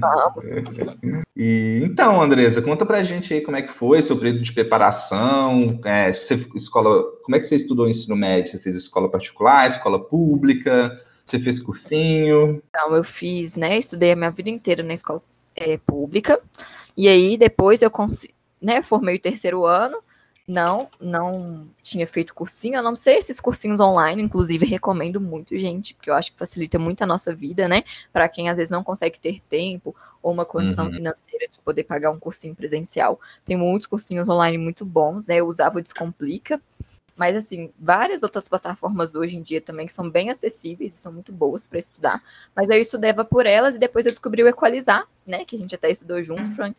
Vamos. *laughs* e, então, Andresa, conta pra gente aí como é que foi seu período de preparação, é, você, escola, como é que você estudou o ensino médio? Você fez escola particular, escola pública? Você fez cursinho? Então, eu fiz, né? Estudei a minha vida inteira na escola é, pública. E aí, depois eu né, formei o terceiro ano. Não, não tinha feito cursinho, eu não sei esses cursinhos online, inclusive recomendo muito, gente, porque eu acho que facilita muito a nossa vida, né? Para quem às vezes não consegue ter tempo ou uma condição uhum. financeira de poder pagar um cursinho presencial. Tem muitos cursinhos online muito bons, né? Eu usava o Descomplica. Mas, assim, várias outras plataformas hoje em dia também que são bem acessíveis e são muito boas para estudar. Mas aí eu estudava por elas e depois eu descobri o Equalizar, né? Que a gente até estudou junto, uhum. Frank.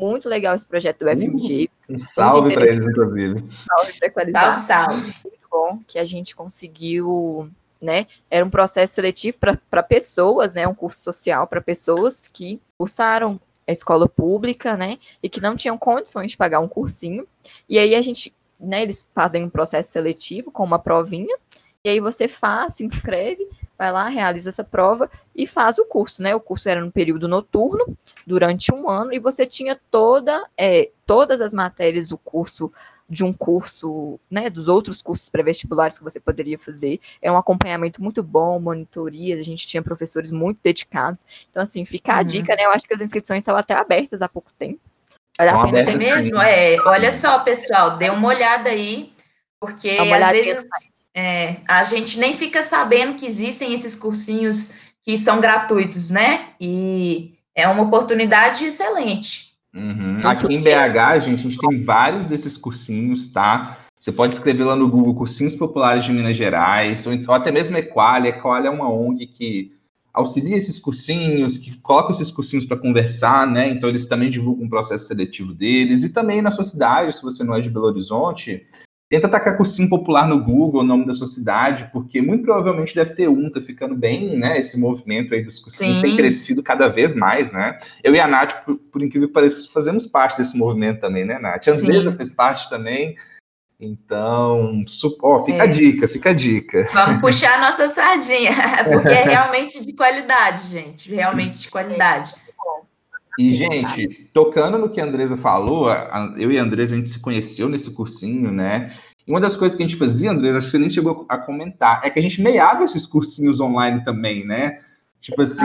Muito legal esse projeto do FMG. Uh, um salve para eles, inclusive. Salve para Equalizar. Salve, salve. Muito bom que a gente conseguiu né? Era um processo seletivo para pessoas, né? Um curso social para pessoas que cursaram a escola pública, né? E que não tinham condições de pagar um cursinho. E aí a gente né, eles fazem um processo seletivo com uma provinha, e aí você faz, se inscreve, vai lá, realiza essa prova e faz o curso, né? O curso era no período noturno, durante um ano, e você tinha toda, é, todas as matérias do curso, de um curso, né, dos outros cursos pré-vestibulares que você poderia fazer. É um acompanhamento muito bom, monitorias, a gente tinha professores muito dedicados. Então, assim, fica a uhum. dica, né? Eu acho que as inscrições estavam até abertas há pouco tempo. Vale a pena ter mesmo? É, olha só, pessoal, dê uma olhada aí, porque às vezes é, a gente nem fica sabendo que existem esses cursinhos que são gratuitos, né? E é uma oportunidade excelente. Uhum. Aqui em BH, gente, a gente tem vários desses cursinhos, tá? Você pode escrever lá no Google Cursinhos Populares de Minas Gerais, ou, então, até mesmo Equalia. Equalia é uma ONG que auxilia esses cursinhos, que coloca esses cursinhos para conversar, né? Então eles também divulgam o processo seletivo deles e também na sua cidade, se você não é de Belo Horizonte, tenta atacar cursinho popular no Google, o nome da sua cidade, porque muito provavelmente deve ter um, tá ficando bem, né? Esse movimento aí dos cursinhos Sim. tem crescido cada vez mais, né? Eu e a Nath, por, por incrível que pareça, fazemos parte desse movimento também, né, Nath? A Andresa fez parte também. Então, ó, fica é. a dica, fica a dica. Vamos *laughs* puxar a nossa sardinha, *laughs* porque é realmente de qualidade, gente, realmente de qualidade. E, gente, tocando no que a Andresa falou, eu e a Andresa, a gente se conheceu nesse cursinho, né? E uma das coisas que a gente fazia, André, acho que você nem chegou a comentar, é que a gente meiava esses cursinhos online também, né? Tipo assim,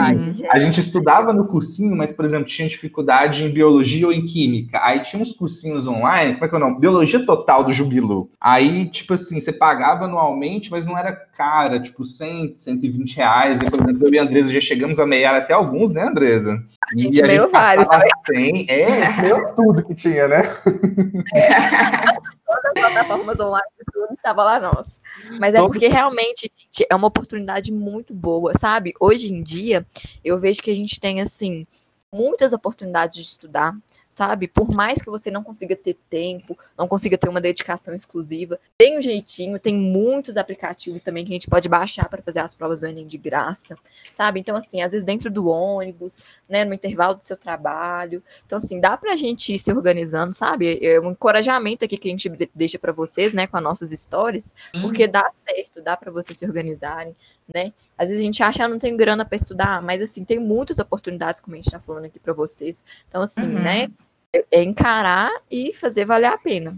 a gente estudava no cursinho, mas, por exemplo, tinha dificuldade em biologia ou em química. Aí tinha uns cursinhos online, como é que é o nome? Biologia total do Jubilu. Aí, tipo assim, você pagava anualmente, mas não era cara, tipo 100, 120 reais. E, por exemplo, eu e a Andresa já chegamos a meiar até alguns, né, Andresa? A gente e meio vários, sabe? 100, é, meio tudo que tinha, né? *laughs* Todas as plataformas online, tudo estava lá nossa. Mas é porque realmente, gente, é uma oportunidade muito boa, sabe? Hoje em dia, eu vejo que a gente tem, assim, muitas oportunidades de estudar, sabe? Por mais que você não consiga ter tempo, não consiga ter uma dedicação exclusiva, tem um jeitinho, tem muitos aplicativos também que a gente pode baixar para fazer as provas do Enem de graça, sabe? Então, assim, às vezes dentro do ônibus, né, no intervalo do seu trabalho. Então, assim, dá para a gente ir se organizando, sabe? É um encorajamento aqui que a gente deixa para vocês, né, com as nossas histórias, porque dá certo, dá para vocês se organizarem, né? Às vezes a gente acha, ah, não tem grana para estudar, mas assim, tem muitas oportunidades, como a gente está falando aqui para vocês. Então, assim, uhum. né? É, é encarar e fazer valer a pena.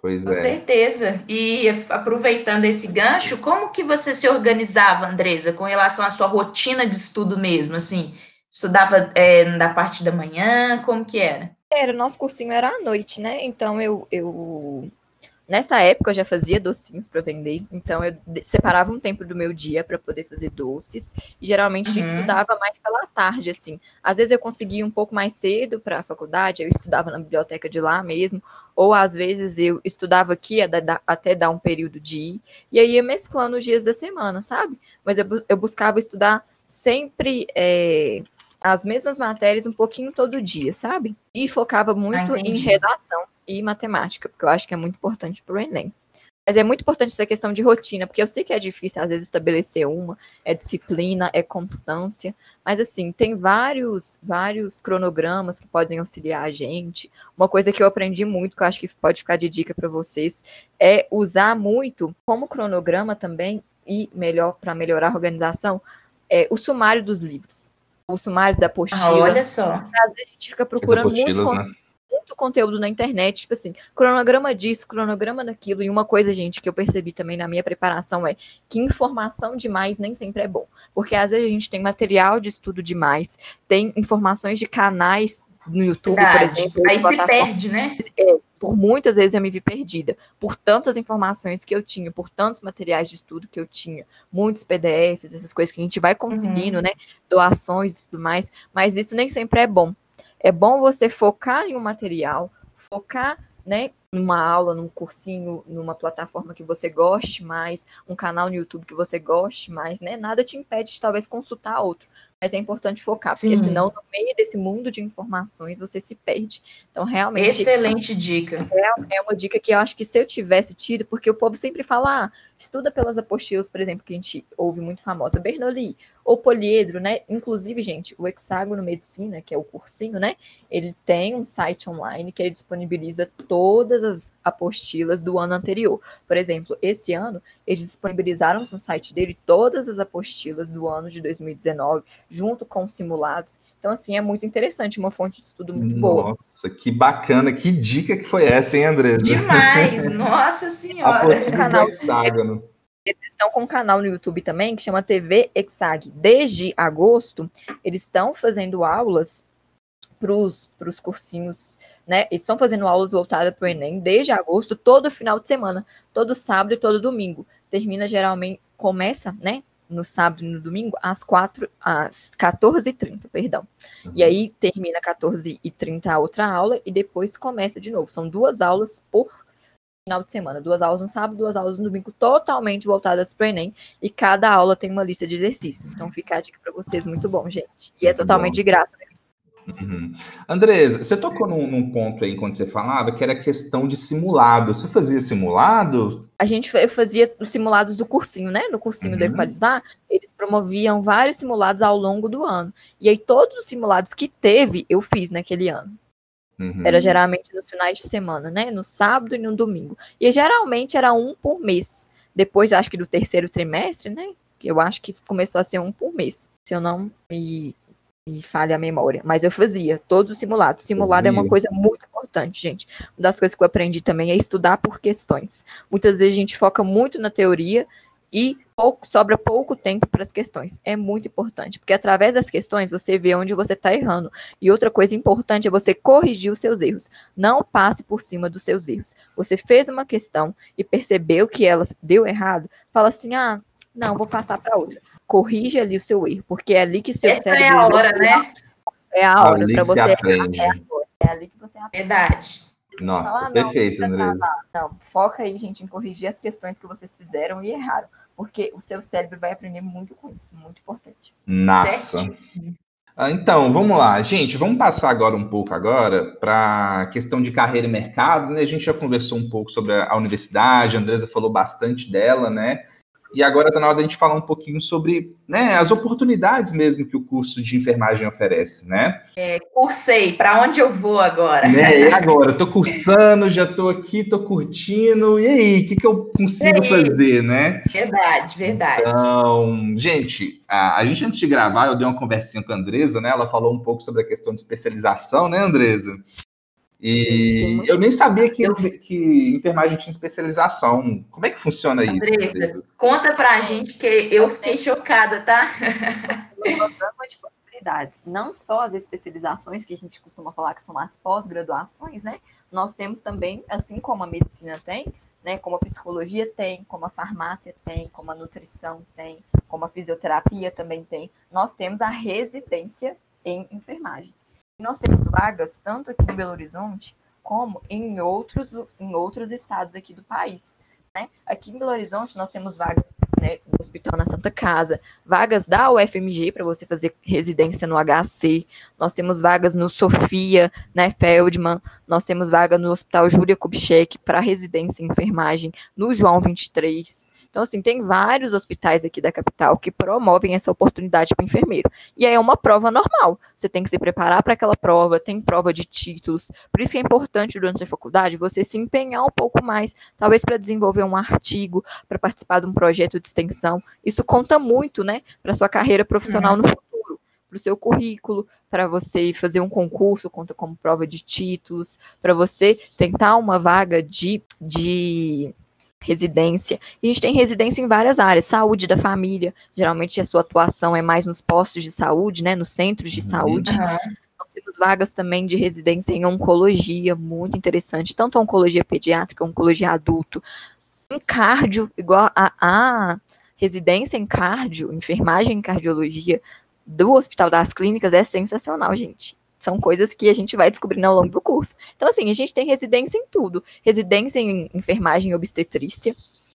Pois Com é. certeza. E aproveitando esse gancho, como que você se organizava, Andresa, com relação à sua rotina de estudo mesmo? Assim, estudava é, na parte da manhã, como que era? Era, nosso cursinho era à noite, né? Então eu, eu Nessa época eu já fazia docinhos para vender, então eu separava um tempo do meu dia para poder fazer doces e geralmente uhum. estudava mais pela tarde assim. Às vezes eu conseguia um pouco mais cedo para a faculdade, eu estudava na biblioteca de lá mesmo, ou às vezes eu estudava aqui até dar um período de ir, e aí ia mesclando os dias da semana, sabe? Mas eu, eu buscava estudar sempre é, as mesmas matérias um pouquinho todo dia, sabe? E focava muito ah, em redação e matemática, porque eu acho que é muito importante para o Enem. Mas é muito importante essa questão de rotina, porque eu sei que é difícil às vezes estabelecer uma, é disciplina, é constância, mas assim, tem vários vários cronogramas que podem auxiliar a gente. Uma coisa que eu aprendi muito, que eu acho que pode ficar de dica para vocês, é usar muito como cronograma também e melhor para melhorar a organização, é o sumário dos livros os sumários da apostila. Ah, olha só. Às vezes a gente fica procurando muito, né? muito conteúdo na internet, tipo assim, cronograma disso, cronograma daquilo. E uma coisa, gente, que eu percebi também na minha preparação é que informação demais nem sempre é bom. Porque às vezes a gente tem material de estudo demais, tem informações de canais no YouTube, Verdade. por exemplo. Aí se perde, né? É, por muitas vezes eu me vi perdida, por tantas informações que eu tinha, por tantos materiais de estudo que eu tinha, muitos PDFs, essas coisas que a gente vai conseguindo, uhum. né? Doações e tudo mais, mas isso nem sempre é bom. É bom você focar em um material, focar, né, numa aula, num cursinho, numa plataforma que você goste mais, um canal no YouTube que você goste mais, né? Nada te impede de talvez consultar outro mas é importante focar, porque Sim. senão, no meio desse mundo de informações, você se perde. Então, realmente. Excelente dica. É, é uma dica que eu acho que se eu tivesse tido, porque o povo sempre fala, ah, estuda pelas apostilas, por exemplo, que a gente ouve muito famosa, Bernoulli, ou poliedro, né? Inclusive, gente, o Hexágono Medicina, que é o cursinho, né? Ele tem um site online que ele disponibiliza todas as apostilas do ano anterior. Por exemplo, esse ano, eles disponibilizaram no site dele todas as apostilas do ano de 2019, junto com simulados. Então, assim, é muito interessante, uma fonte de estudo muito boa. Nossa, que bacana, que dica que foi essa, hein, Andressa? Demais! *laughs* Nossa Senhora! O canal Hexágono. Eles estão com um canal no YouTube também que chama TV Exag. Desde agosto, eles estão fazendo aulas para os cursinhos, né? Eles estão fazendo aulas voltadas para o Enem desde agosto, todo final de semana, todo sábado e todo domingo. Termina geralmente, começa, né? No sábado e no domingo, às, 4, às 14h30, perdão. Uhum. E aí termina 14h30 a outra aula e depois começa de novo. São duas aulas por final de semana. Duas aulas no sábado, duas aulas no domingo, totalmente voltadas para o Enem. E cada aula tem uma lista de exercícios. Então fica a dica para vocês, muito bom, gente. E é totalmente de graça, né? Uhum. Andresa, você tocou num, num, ponto aí quando você falava que era questão de simulado. Você fazia simulado? A gente fazia os simulados do cursinho, né? No cursinho uhum. do Equalizar, eles promoviam vários simulados ao longo do ano. E aí, todos os simulados que teve, eu fiz naquele ano. Uhum. Era geralmente nos finais de semana, né? No sábado e no domingo. E geralmente era um por mês. Depois, acho que do terceiro trimestre, né? Eu acho que começou a ser um por mês, se eu não me, me falha a memória. Mas eu fazia todos os simulados. Simulado fazia. é uma coisa muito importante importante, gente. Uma das coisas que eu aprendi também é estudar por questões. Muitas vezes a gente foca muito na teoria e pouco, sobra pouco tempo para as questões. É muito importante, porque através das questões você vê onde você está errando. E outra coisa importante é você corrigir os seus erros. Não passe por cima dos seus erros. Você fez uma questão e percebeu que ela deu errado, fala assim: ah, não, vou passar para outra. Corrige ali o seu erro, porque é ali que seu Essa cérebro. é a hora, né? É a hora para você errar. aprende. É, é ali que você aprende. Verdade. Nossa, Fala, não, perfeito, travar. Não, foca aí, gente, em corrigir as questões que vocês fizeram e erraram. Porque o seu cérebro vai aprender muito com isso, muito importante. Nossa. Ah, Então, vamos lá, gente. Vamos passar agora um pouco agora para a questão de carreira e mercado, né? A gente já conversou um pouco sobre a a universidade, a Andresa falou bastante dela, né? E agora está na hora da gente falar um pouquinho sobre né, as oportunidades mesmo que o curso de enfermagem oferece, né? Cursei. Para onde eu vou agora? Né, E agora, tô cursando, já tô aqui, tô curtindo, e aí, o que, que eu consigo fazer, né? Verdade, verdade. Então, gente, a, a gente antes de gravar, eu dei uma conversinha com a Andresa, né? Ela falou um pouco sobre a questão de especialização, né, Andresa? Sim, E muito- eu nem sabia que, Eu- que enfermagem tinha especialização. Como é que funciona isso? Andresa, Conta pra gente que eu fiquei chocada, tá? *laughs* uma gama de possibilidades. Não só as especializações que a gente costuma falar que são as pós-graduações, né? Nós temos também, assim como a medicina tem, né? Como a psicologia tem, como a farmácia tem, como a nutrição tem, como a fisioterapia também tem. Nós temos a residência em enfermagem. Nós temos vagas tanto aqui em Belo Horizonte como em outros, em outros estados aqui do país. Né? Aqui em Belo Horizonte nós temos vagas né, no Hospital na Santa Casa, vagas da UFMG para você fazer residência no HC, nós temos vagas no Sofia, né, Feldman, nós temos vaga no Hospital Júlia Kubitschek para residência em enfermagem, no João 23. Então, assim, tem vários hospitais aqui da capital que promovem essa oportunidade para enfermeiro. E aí é uma prova normal. Você tem que se preparar para aquela prova, tem prova de títulos. Por isso que é importante, durante a faculdade, você se empenhar um pouco mais, talvez para desenvolver um artigo, para participar de um projeto de extensão. Isso conta muito, né, para sua carreira profissional no futuro, para o seu currículo, para você fazer um concurso, conta como prova de títulos, para você tentar uma vaga de, de residência. E a gente tem residência em várias áreas, saúde da família, geralmente a sua atuação é mais nos postos de saúde, né, nos centros de Uhum. saúde. Aham. Nós temos vagas também de residência em oncologia, muito interessante, tanto oncologia pediátrica, oncologia adulto, em cardio, igual a, a residência em cardio, enfermagem em cardiologia do Hospital das Clínicas é sensacional, gente. São coisas que a gente vai descobrindo ao longo do curso. Então, assim, a gente tem residência em tudo. Residência em enfermagem e obstetrícia,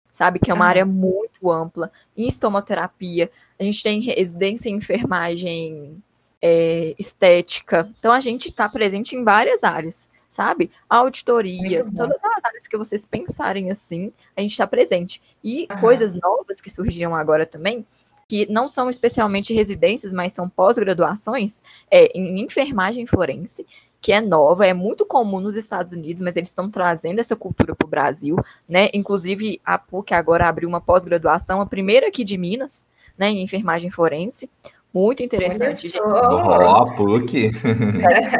sabe? Que é uma área muito ampla. Em estomoterapia, a gente tem residência em enfermagem é, estética. Então, a gente está presente em várias áreas, sabe? Auditoria, todas as áreas que vocês pensarem assim, a gente está presente. E Aham. coisas novas que surgiram agora também, que não são especialmente residências, mas são pós-graduações, é em enfermagem forense, que é nova, é muito comum nos Estados Unidos, mas eles estão trazendo essa cultura para o Brasil, né? Inclusive, a PUC agora abriu uma pós-graduação, a primeira aqui de Minas, né, em enfermagem forense. Muito interessante. Ó, PUC.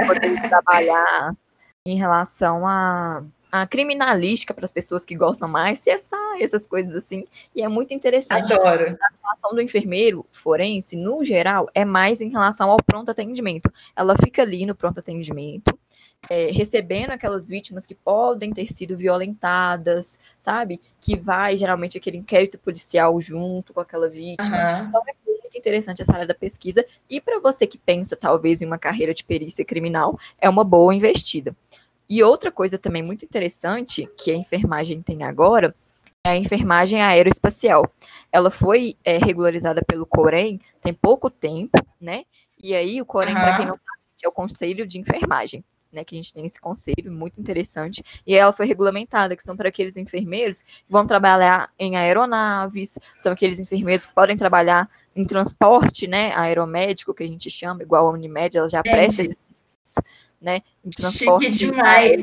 poder trabalhar em relação a, a criminalística para as pessoas que gostam mais, CSI, essas coisas assim. E é muito interessante. Adoro. A relação do enfermeiro forense, no geral, é mais em relação ao pronto atendimento. Ela fica ali no pronto atendimento, é, recebendo aquelas vítimas que podem ter sido violentadas, sabe? Que vai geralmente aquele inquérito policial junto com aquela vítima. Aham. Então é muito interessante essa área da pesquisa. E para você que pensa, talvez, em uma carreira de perícia criminal, é uma boa investida. E outra coisa também muito interessante que a enfermagem tem agora é a enfermagem aeroespacial. Ela foi é, regularizada pelo Corém tem pouco tempo, né? E aí o Corém, para quem não sabe, é o Conselho de Enfermagem. Né, que a gente tem esse conselho muito interessante, e ela foi regulamentada, que são para aqueles enfermeiros que vão trabalhar em aeronaves, são aqueles enfermeiros que podem trabalhar em transporte, né, aeromédico, que a gente chama, igual a Unimed, ela já presta esse serviço, né, em transporte Chique demais.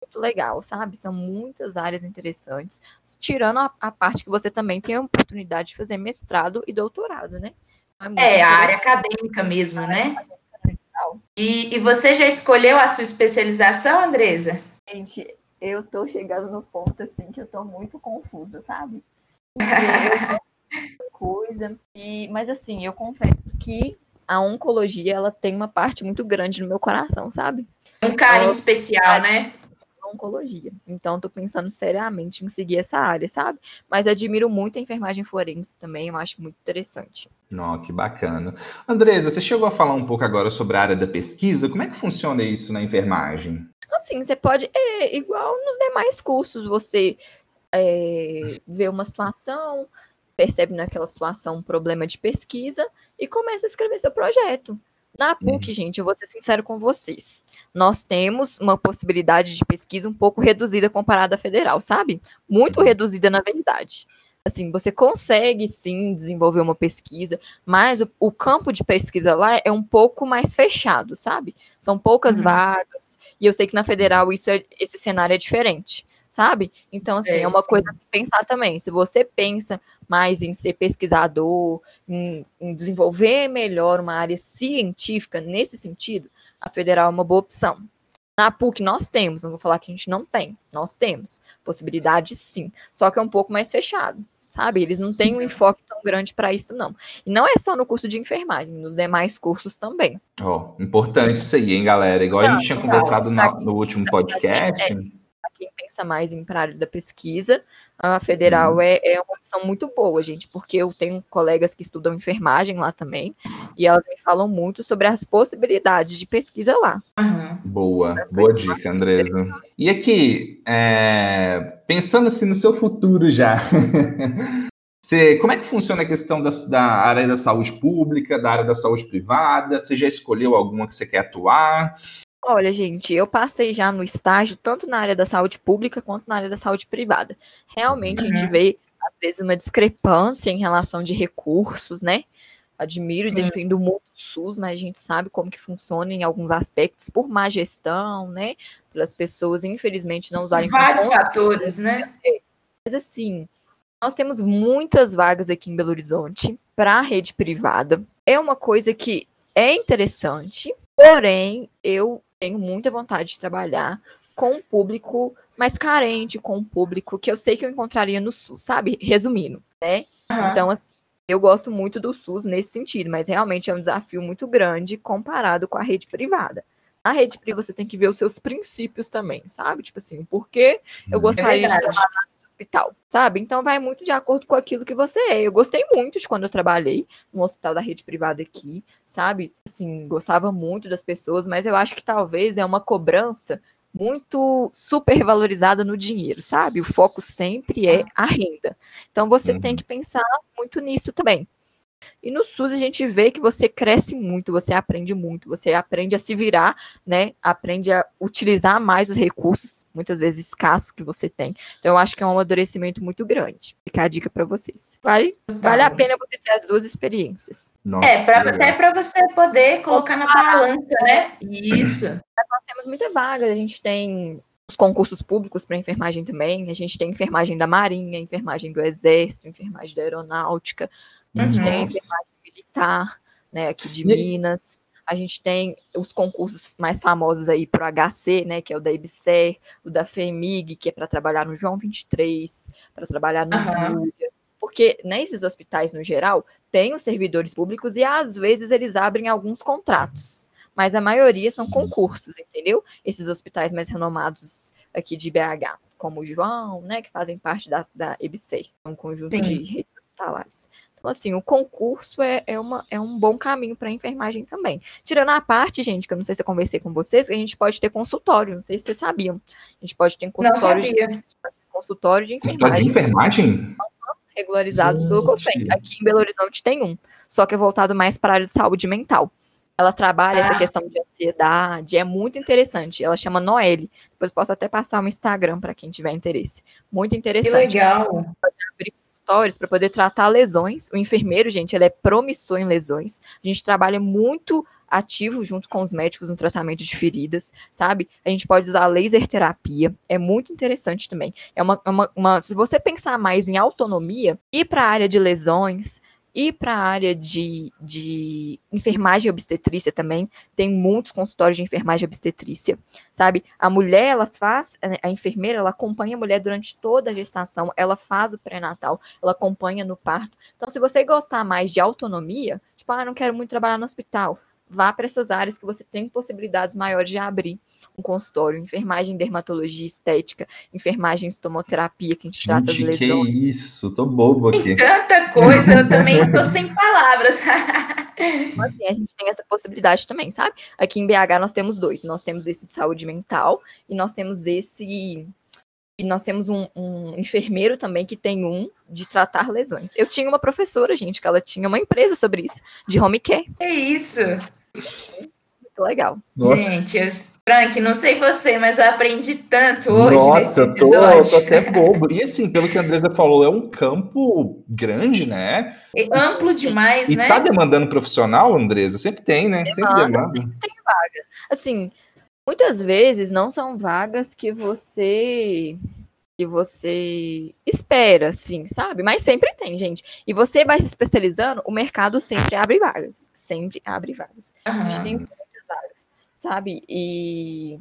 muito legal, sabe? São muitas áreas interessantes, tirando a, a parte que você também tem a oportunidade de fazer mestrado e doutorado, né? muito É, a interessante. área acadêmica mesmo, né? E, e você já escolheu a sua especialização, Andresa? Gente, eu tô chegando no ponto assim que eu tô muito confusa, sabe? *laughs* coisa. E, mas assim, eu confesso que a oncologia ela tem uma parte muito grande no meu coração, sabe? Um carinho especial, né? Oncologia. Então, tô pensando seriamente em seguir essa área, sabe? Mas admiro muito a enfermagem forense também, eu acho muito interessante. Não, que bacana. Andresa, você chegou a falar um pouco agora sobre a área da pesquisa. Como é que funciona isso na enfermagem? Assim, você pode, é igual nos demais cursos, você é, vê uma situação, percebe naquela situação um problema de pesquisa e começa a escrever seu projeto. Na PUC, uhum. gente, eu vou ser sincero com vocês. Nós temos uma possibilidade de pesquisa um pouco reduzida comparada à federal, sabe? Muito uhum. reduzida, na verdade. Assim, você consegue sim desenvolver uma pesquisa, mas o, o campo de pesquisa lá é um pouco mais fechado, sabe? São poucas uhum. vagas, e eu sei que na federal isso é, esse cenário é diferente sabe? Então, assim, é, é uma sim. coisa a pensar também. Se você pensa mais em ser pesquisador, em, em, desenvolver melhor uma área científica nesse sentido, a federal é uma boa opção. Na PUC nós temos, não vou falar que a gente não tem, nós temos possibilidade sim, só que é um pouco mais fechado, sabe? Eles não têm um enfoque tão grande para isso não. E não é só no curso de enfermagem, nos demais cursos também. Ó, oh, importante isso aí, hein, galera? Igual não, a gente tinha conversado no, no último podcast. É, quem pensa mais em para área da pesquisa, a federal uhum. é, é uma opção muito boa, gente, porque eu tenho colegas que estudam enfermagem lá também, e elas me falam muito sobre as possibilidades de pesquisa lá. Uhum. Boa, boa dica, Andresa. E aqui, é, pensando assim no seu futuro já, *laughs* Você, como é que funciona a questão da, da, área da saúde pública, da área da saúde privada? Você já escolheu alguma que você quer atuar? Olha, gente, eu passei já no estágio tanto na área da saúde pública quanto na área da saúde privada. Realmente uhum. a gente uhum. vê, às vezes, uma discrepância em relação de recursos, né? Admiro e defendo muito o SUS, mas a gente sabe como que funciona em alguns aspectos, por má gestão, né? Pelas pessoas, infelizmente, não usarem... Vários fatores, né? É. Mas, assim, nós temos muitas vagas aqui em Belo Horizonte para a rede privada. É uma coisa que é interessante, porém, eu tenho muita vontade de trabalhar com um público mais carente, com um público que eu sei que eu encontraria no SUS, sabe? Resumindo, né? Uhum. Então, assim, eu gosto muito do SUS nesse sentido, mas realmente é um desafio muito grande comparado com a rede privada. Na rede privada, você tem que ver os seus princípios também, sabe? Tipo assim, por que eu uhum. gostaria é de trabalhar hospital, sabe? Então vai muito de acordo com aquilo que você é. Eu gostei muito de quando eu trabalhei no hospital da rede privada aqui, sabe? Assim, gostava muito das pessoas, mas eu acho que talvez é uma cobrança muito super valorizada no dinheiro, sabe? O foco sempre é a renda. Então você uhum. tem que pensar muito nisso também. E no SUS a gente vê que você cresce muito, você aprende muito, você aprende a se virar, né? Aprende a utilizar mais os recursos, muitas vezes escassos que você tem. Então eu acho que é um amadurecimento muito grande. Fica a dica para vocês. Vale, vale a pena você ter as duas experiências. Nossa, é, pra, até para você poder colocar na balança, né? Isso. *clears throat* Nós temos muita vaga, a gente tem os concursos públicos para enfermagem também, a gente tem enfermagem da Marinha, enfermagem do Exército, enfermagem da Aeronáutica, a gente uhum. tem a enfermagem militar, né, aqui de e... Minas. A gente tem os concursos mais famosos aí para o HC, né, que é o da IBSER, o da FEMIG, que é para trabalhar no João 23, para trabalhar no uhum. Júlia. Porque nesses hospitais, no geral, tem os servidores públicos e às vezes eles abrem alguns contratos mas a maioria são concursos, entendeu? Esses hospitais mais renomados aqui de BH, como o João, né, que fazem parte da, da EBC, um conjunto Sim. de redes hospitalares. Então, assim, o concurso é, é, uma, é um bom caminho para a enfermagem também. Tirando a parte, gente, que eu não sei se eu conversei com vocês, que a gente pode ter consultório, não sei se vocês sabiam. A gente pode ter consultório, de, consultório de enfermagem. de enfermagem? Regularizados gente. pelo COFEM. Aqui em Belo Horizonte tem um, só que é voltado mais para a área de saúde mental. Ela trabalha ah, essa questão sim. de ansiedade, é muito interessante. Ela chama Noelle. Depois posso até passar um Instagram para quem tiver interesse. Muito interessante. Que legal. Para poder tratar lesões. O enfermeiro, gente, ele é promissor em lesões. A gente trabalha muito ativo junto com os médicos no tratamento de feridas, sabe? A gente pode usar laser terapia, é muito interessante também. É uma, uma, uma se você pensar mais em autonomia, ir para a área de lesões, ir para a área de, de enfermagem e obstetrícia também. Tem muitos consultórios de enfermagem e obstetrícia, sabe? A mulher, ela faz, a enfermeira, ela acompanha a mulher durante toda a gestação, ela faz o pré-natal, ela acompanha no parto. Então, se você gostar mais de autonomia, tipo, ah, não quero muito trabalhar no hospital, vá para essas áreas que você tem possibilidades maiores de abrir um consultório, enfermagem, dermatologia, estética, enfermagem, estomoterapia, que a gente, gente trata as lesões. Que isso, tô bobo aqui. Tem tanta coisa, eu também tô sem palavras. *laughs* Então, assim, a gente tem essa possibilidade também, sabe? Aqui em BH nós temos dois, nós temos esse de saúde mental e nós temos esse e nós temos um, um, enfermeiro também que tem um de tratar lesões. Eu tinha uma professora, gente, que ela tinha uma empresa sobre isso, de home care. É isso. Muito legal. Nossa. Gente, eu, Frank, não sei você, mas eu aprendi tanto hoje Nossa, nesse episódio. Tô, tô até bobo. E assim, pelo que a Andresa falou, é um campo grande, né? É amplo demais, e, né? E tá demandando profissional, Andresa? Sempre tem, né? Demanda, sempre demanda. Sempre tem vaga. Assim, muitas vezes não são vagas que você que você espera, assim, sabe? Mas sempre tem, gente. E você vai se especializando, o mercado sempre abre vagas. Sempre abre vagas. Uhum. A gente tem muitas vagas, sabe? E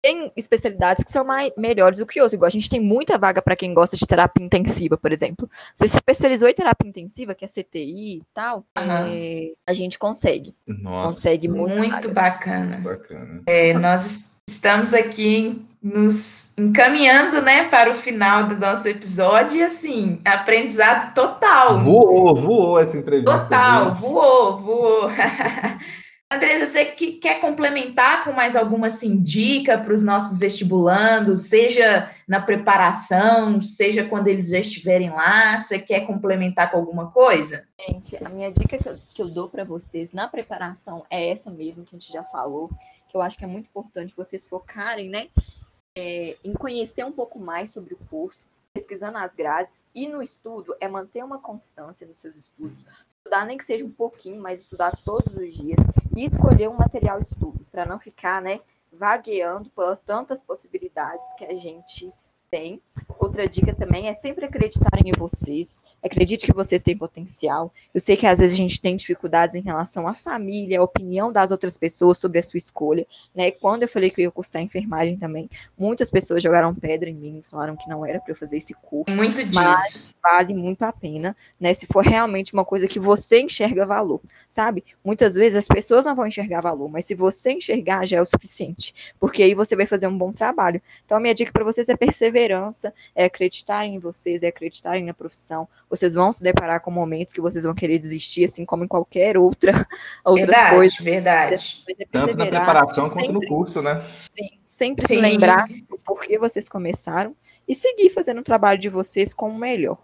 tem especialidades que são mais, melhores do que outras. Igual a gente tem muita vaga para quem gosta de terapia intensiva, por exemplo. Você se especializou em terapia intensiva, que é CTI e tal, uhum. é, a gente consegue. Nossa. Consegue muito. Muito bacana. bacana. É, nós estamos aqui nos encaminhando, né, para o final do nosso episódio e assim, aprendizado total. Voou, voou essa entrevista. Total, viu? voou, voou. *laughs* Andresa, você que quer complementar com mais alguma assim, dica para os nossos vestibulandos, seja na preparação, seja quando eles já estiverem lá? Você quer complementar com alguma coisa? Gente, a minha dica que eu, que eu dou para vocês na preparação é essa mesmo que a gente já falou, que eu acho que é muito importante vocês focarem, né, é, em conhecer um pouco mais sobre o curso, pesquisando as grades e no estudo é manter uma constância nos seus estudos, estudar nem que seja um pouquinho, mas estudar todos os dias e escolher um material de estudo, para não ficar, né, vagueando pelas tantas possibilidades que a gente tem. Outra dica também é sempre acreditarem em vocês. Acredite que vocês têm potencial. Eu sei que às vezes a gente tem dificuldades em relação à família, à opinião das outras pessoas sobre a sua escolha. Né? Quando eu falei que eu ia cursar enfermagem também, muitas pessoas jogaram pedra em mim, falaram que não era para eu fazer esse curso. Muito disso. Mas vale muito a pena, né? Se for realmente uma coisa que você enxerga valor, sabe? Muitas vezes as pessoas não vão enxergar valor, mas se você enxergar já é o suficiente, porque aí você vai fazer um bom trabalho. Então a minha dica para vocês é perseverança, é acreditarem em vocês, é acreditarem na profissão. Vocês vão se deparar com momentos que vocês vão querer desistir, assim como em qualquer outra *laughs* outras verdade, coisas. Verdade, é Tanto na preparação sempre, quanto no curso, né? Sim, sempre sim. se lembrar por que vocês começaram e seguir fazendo o trabalho de vocês como melhor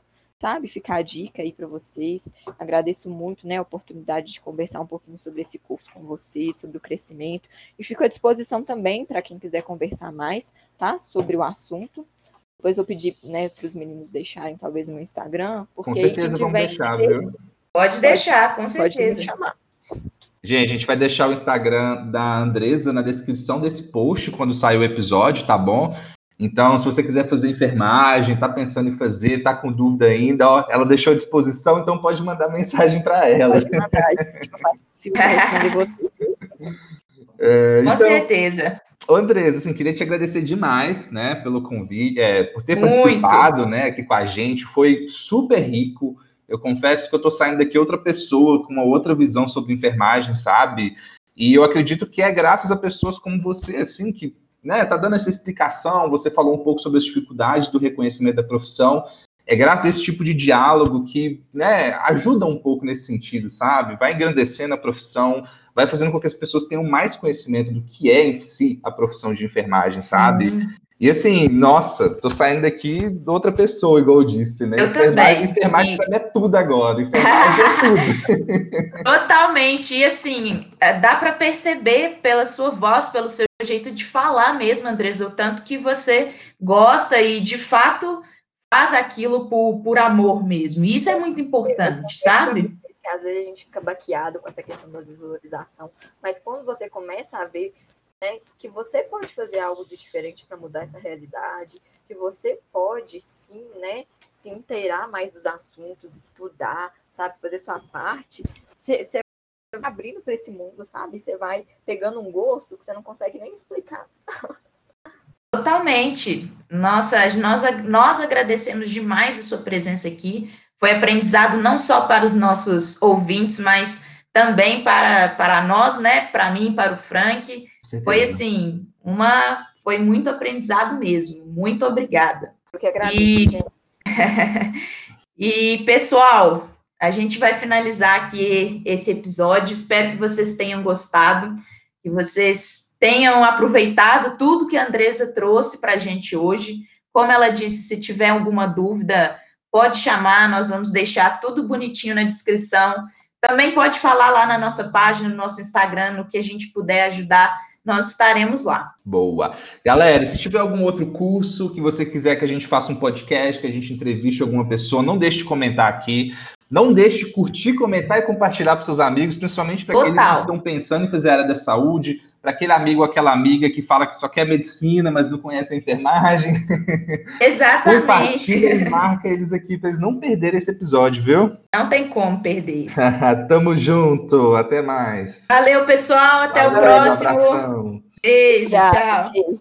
sabe? Ficar a dica aí para vocês. Agradeço muito, né, a oportunidade de conversar um pouquinho sobre esse curso com vocês, sobre o crescimento. E fico à disposição também para quem quiser conversar mais, tá? Sobre o assunto. Depois eu pedi, né, para os meninos deixarem talvez no Instagram, porque com certeza aí quem tiver deixar, interesse, viu? Pode deixar, com certeza. Pode chamar. Gente, a gente vai deixar o Instagram da Andresa na descrição desse post quando sair o episódio, tá bom? Então, se você quiser fazer enfermagem, está pensando em fazer, está com dúvida ainda, ó, ela deixou à disposição, então pode mandar mensagem para ela. Pode mandar, eu faço possível responder você. É, com então, certeza. Andresa, assim, queria te agradecer demais, né, pelo convite, é, por ter Muito. participado, né, aqui com a gente. Foi super rico. Eu confesso que eu estou saindo daqui outra pessoa com uma outra visão sobre enfermagem, sabe? E eu acredito que é graças a pessoas como você, assim, que né, tá dando essa explicação, você falou um pouco sobre as dificuldades do reconhecimento da profissão. É graças a esse tipo de diálogo que né, ajuda um pouco nesse sentido, sabe? Vai engrandecendo a profissão, vai fazendo com que as pessoas tenham mais conhecimento do que é em si a profissão de enfermagem, sabe? Sim. E assim, nossa, tô saindo daqui de outra pessoa, igual eu disse, né? Eu enfermagem, também. Enfermagem e... é tudo agora. Enfermagem é tudo. *laughs* *laughs* Totalmente. E assim, é, dá para perceber pela sua voz, pelo seu jeito de falar mesmo, Andresa, o tanto que você gosta e de fato faz aquilo por, por amor mesmo. E isso é muito importante, sabe? Às vezes a gente fica baqueado com essa questão da desvalorização, mas quando você começa a ver né, que você pode fazer algo de diferente para mudar essa realidade, que você pode sim, né, se inteirar mais dos assuntos, estudar, sabe? Fazer sua parte, você vai abrindo para esse mundo, sabe? Você vai pegando um gosto que você não consegue nem explicar. Totalmente. Nossa, nós, nós agradecemos demais a sua presença aqui. Foi aprendizado não só para os nossos ouvintes, mas também para, para nós, né? Para mim, para o Frank. Foi assim, uma foi muito aprendizado mesmo. Muito obrigada. Eu que agradeço, e... *laughs* e pessoal, a gente vai finalizar aqui esse episódio. Espero que vocês tenham gostado, que vocês tenham aproveitado tudo que a Andresa trouxe para a gente hoje. Como ela disse, se tiver alguma dúvida, pode chamar, nós vamos deixar tudo bonitinho na descrição. Também pode falar lá na nossa página, no nosso Instagram, no que a gente puder ajudar, nós estaremos lá. Boa. Galera, se tiver algum outro curso que você quiser que a gente faça um podcast, que a gente entreviste alguma pessoa, não deixe de comentar aqui. Não deixe de curtir, comentar e compartilhar para seus amigos, principalmente para aqueles que estão pensando em fazer a área da saúde, para aquele amigo ou aquela amiga que fala que só quer medicina, mas não conhece a enfermagem. *laughs* Exatamente. Compartilha e marca eles aqui para eles não perderem esse episódio, viu? Não tem como perder isso. *laughs* Tamo junto, até mais. Valeu, pessoal, até Valeu, o próximo. Um Beijo, tchau. tchau. Beijo.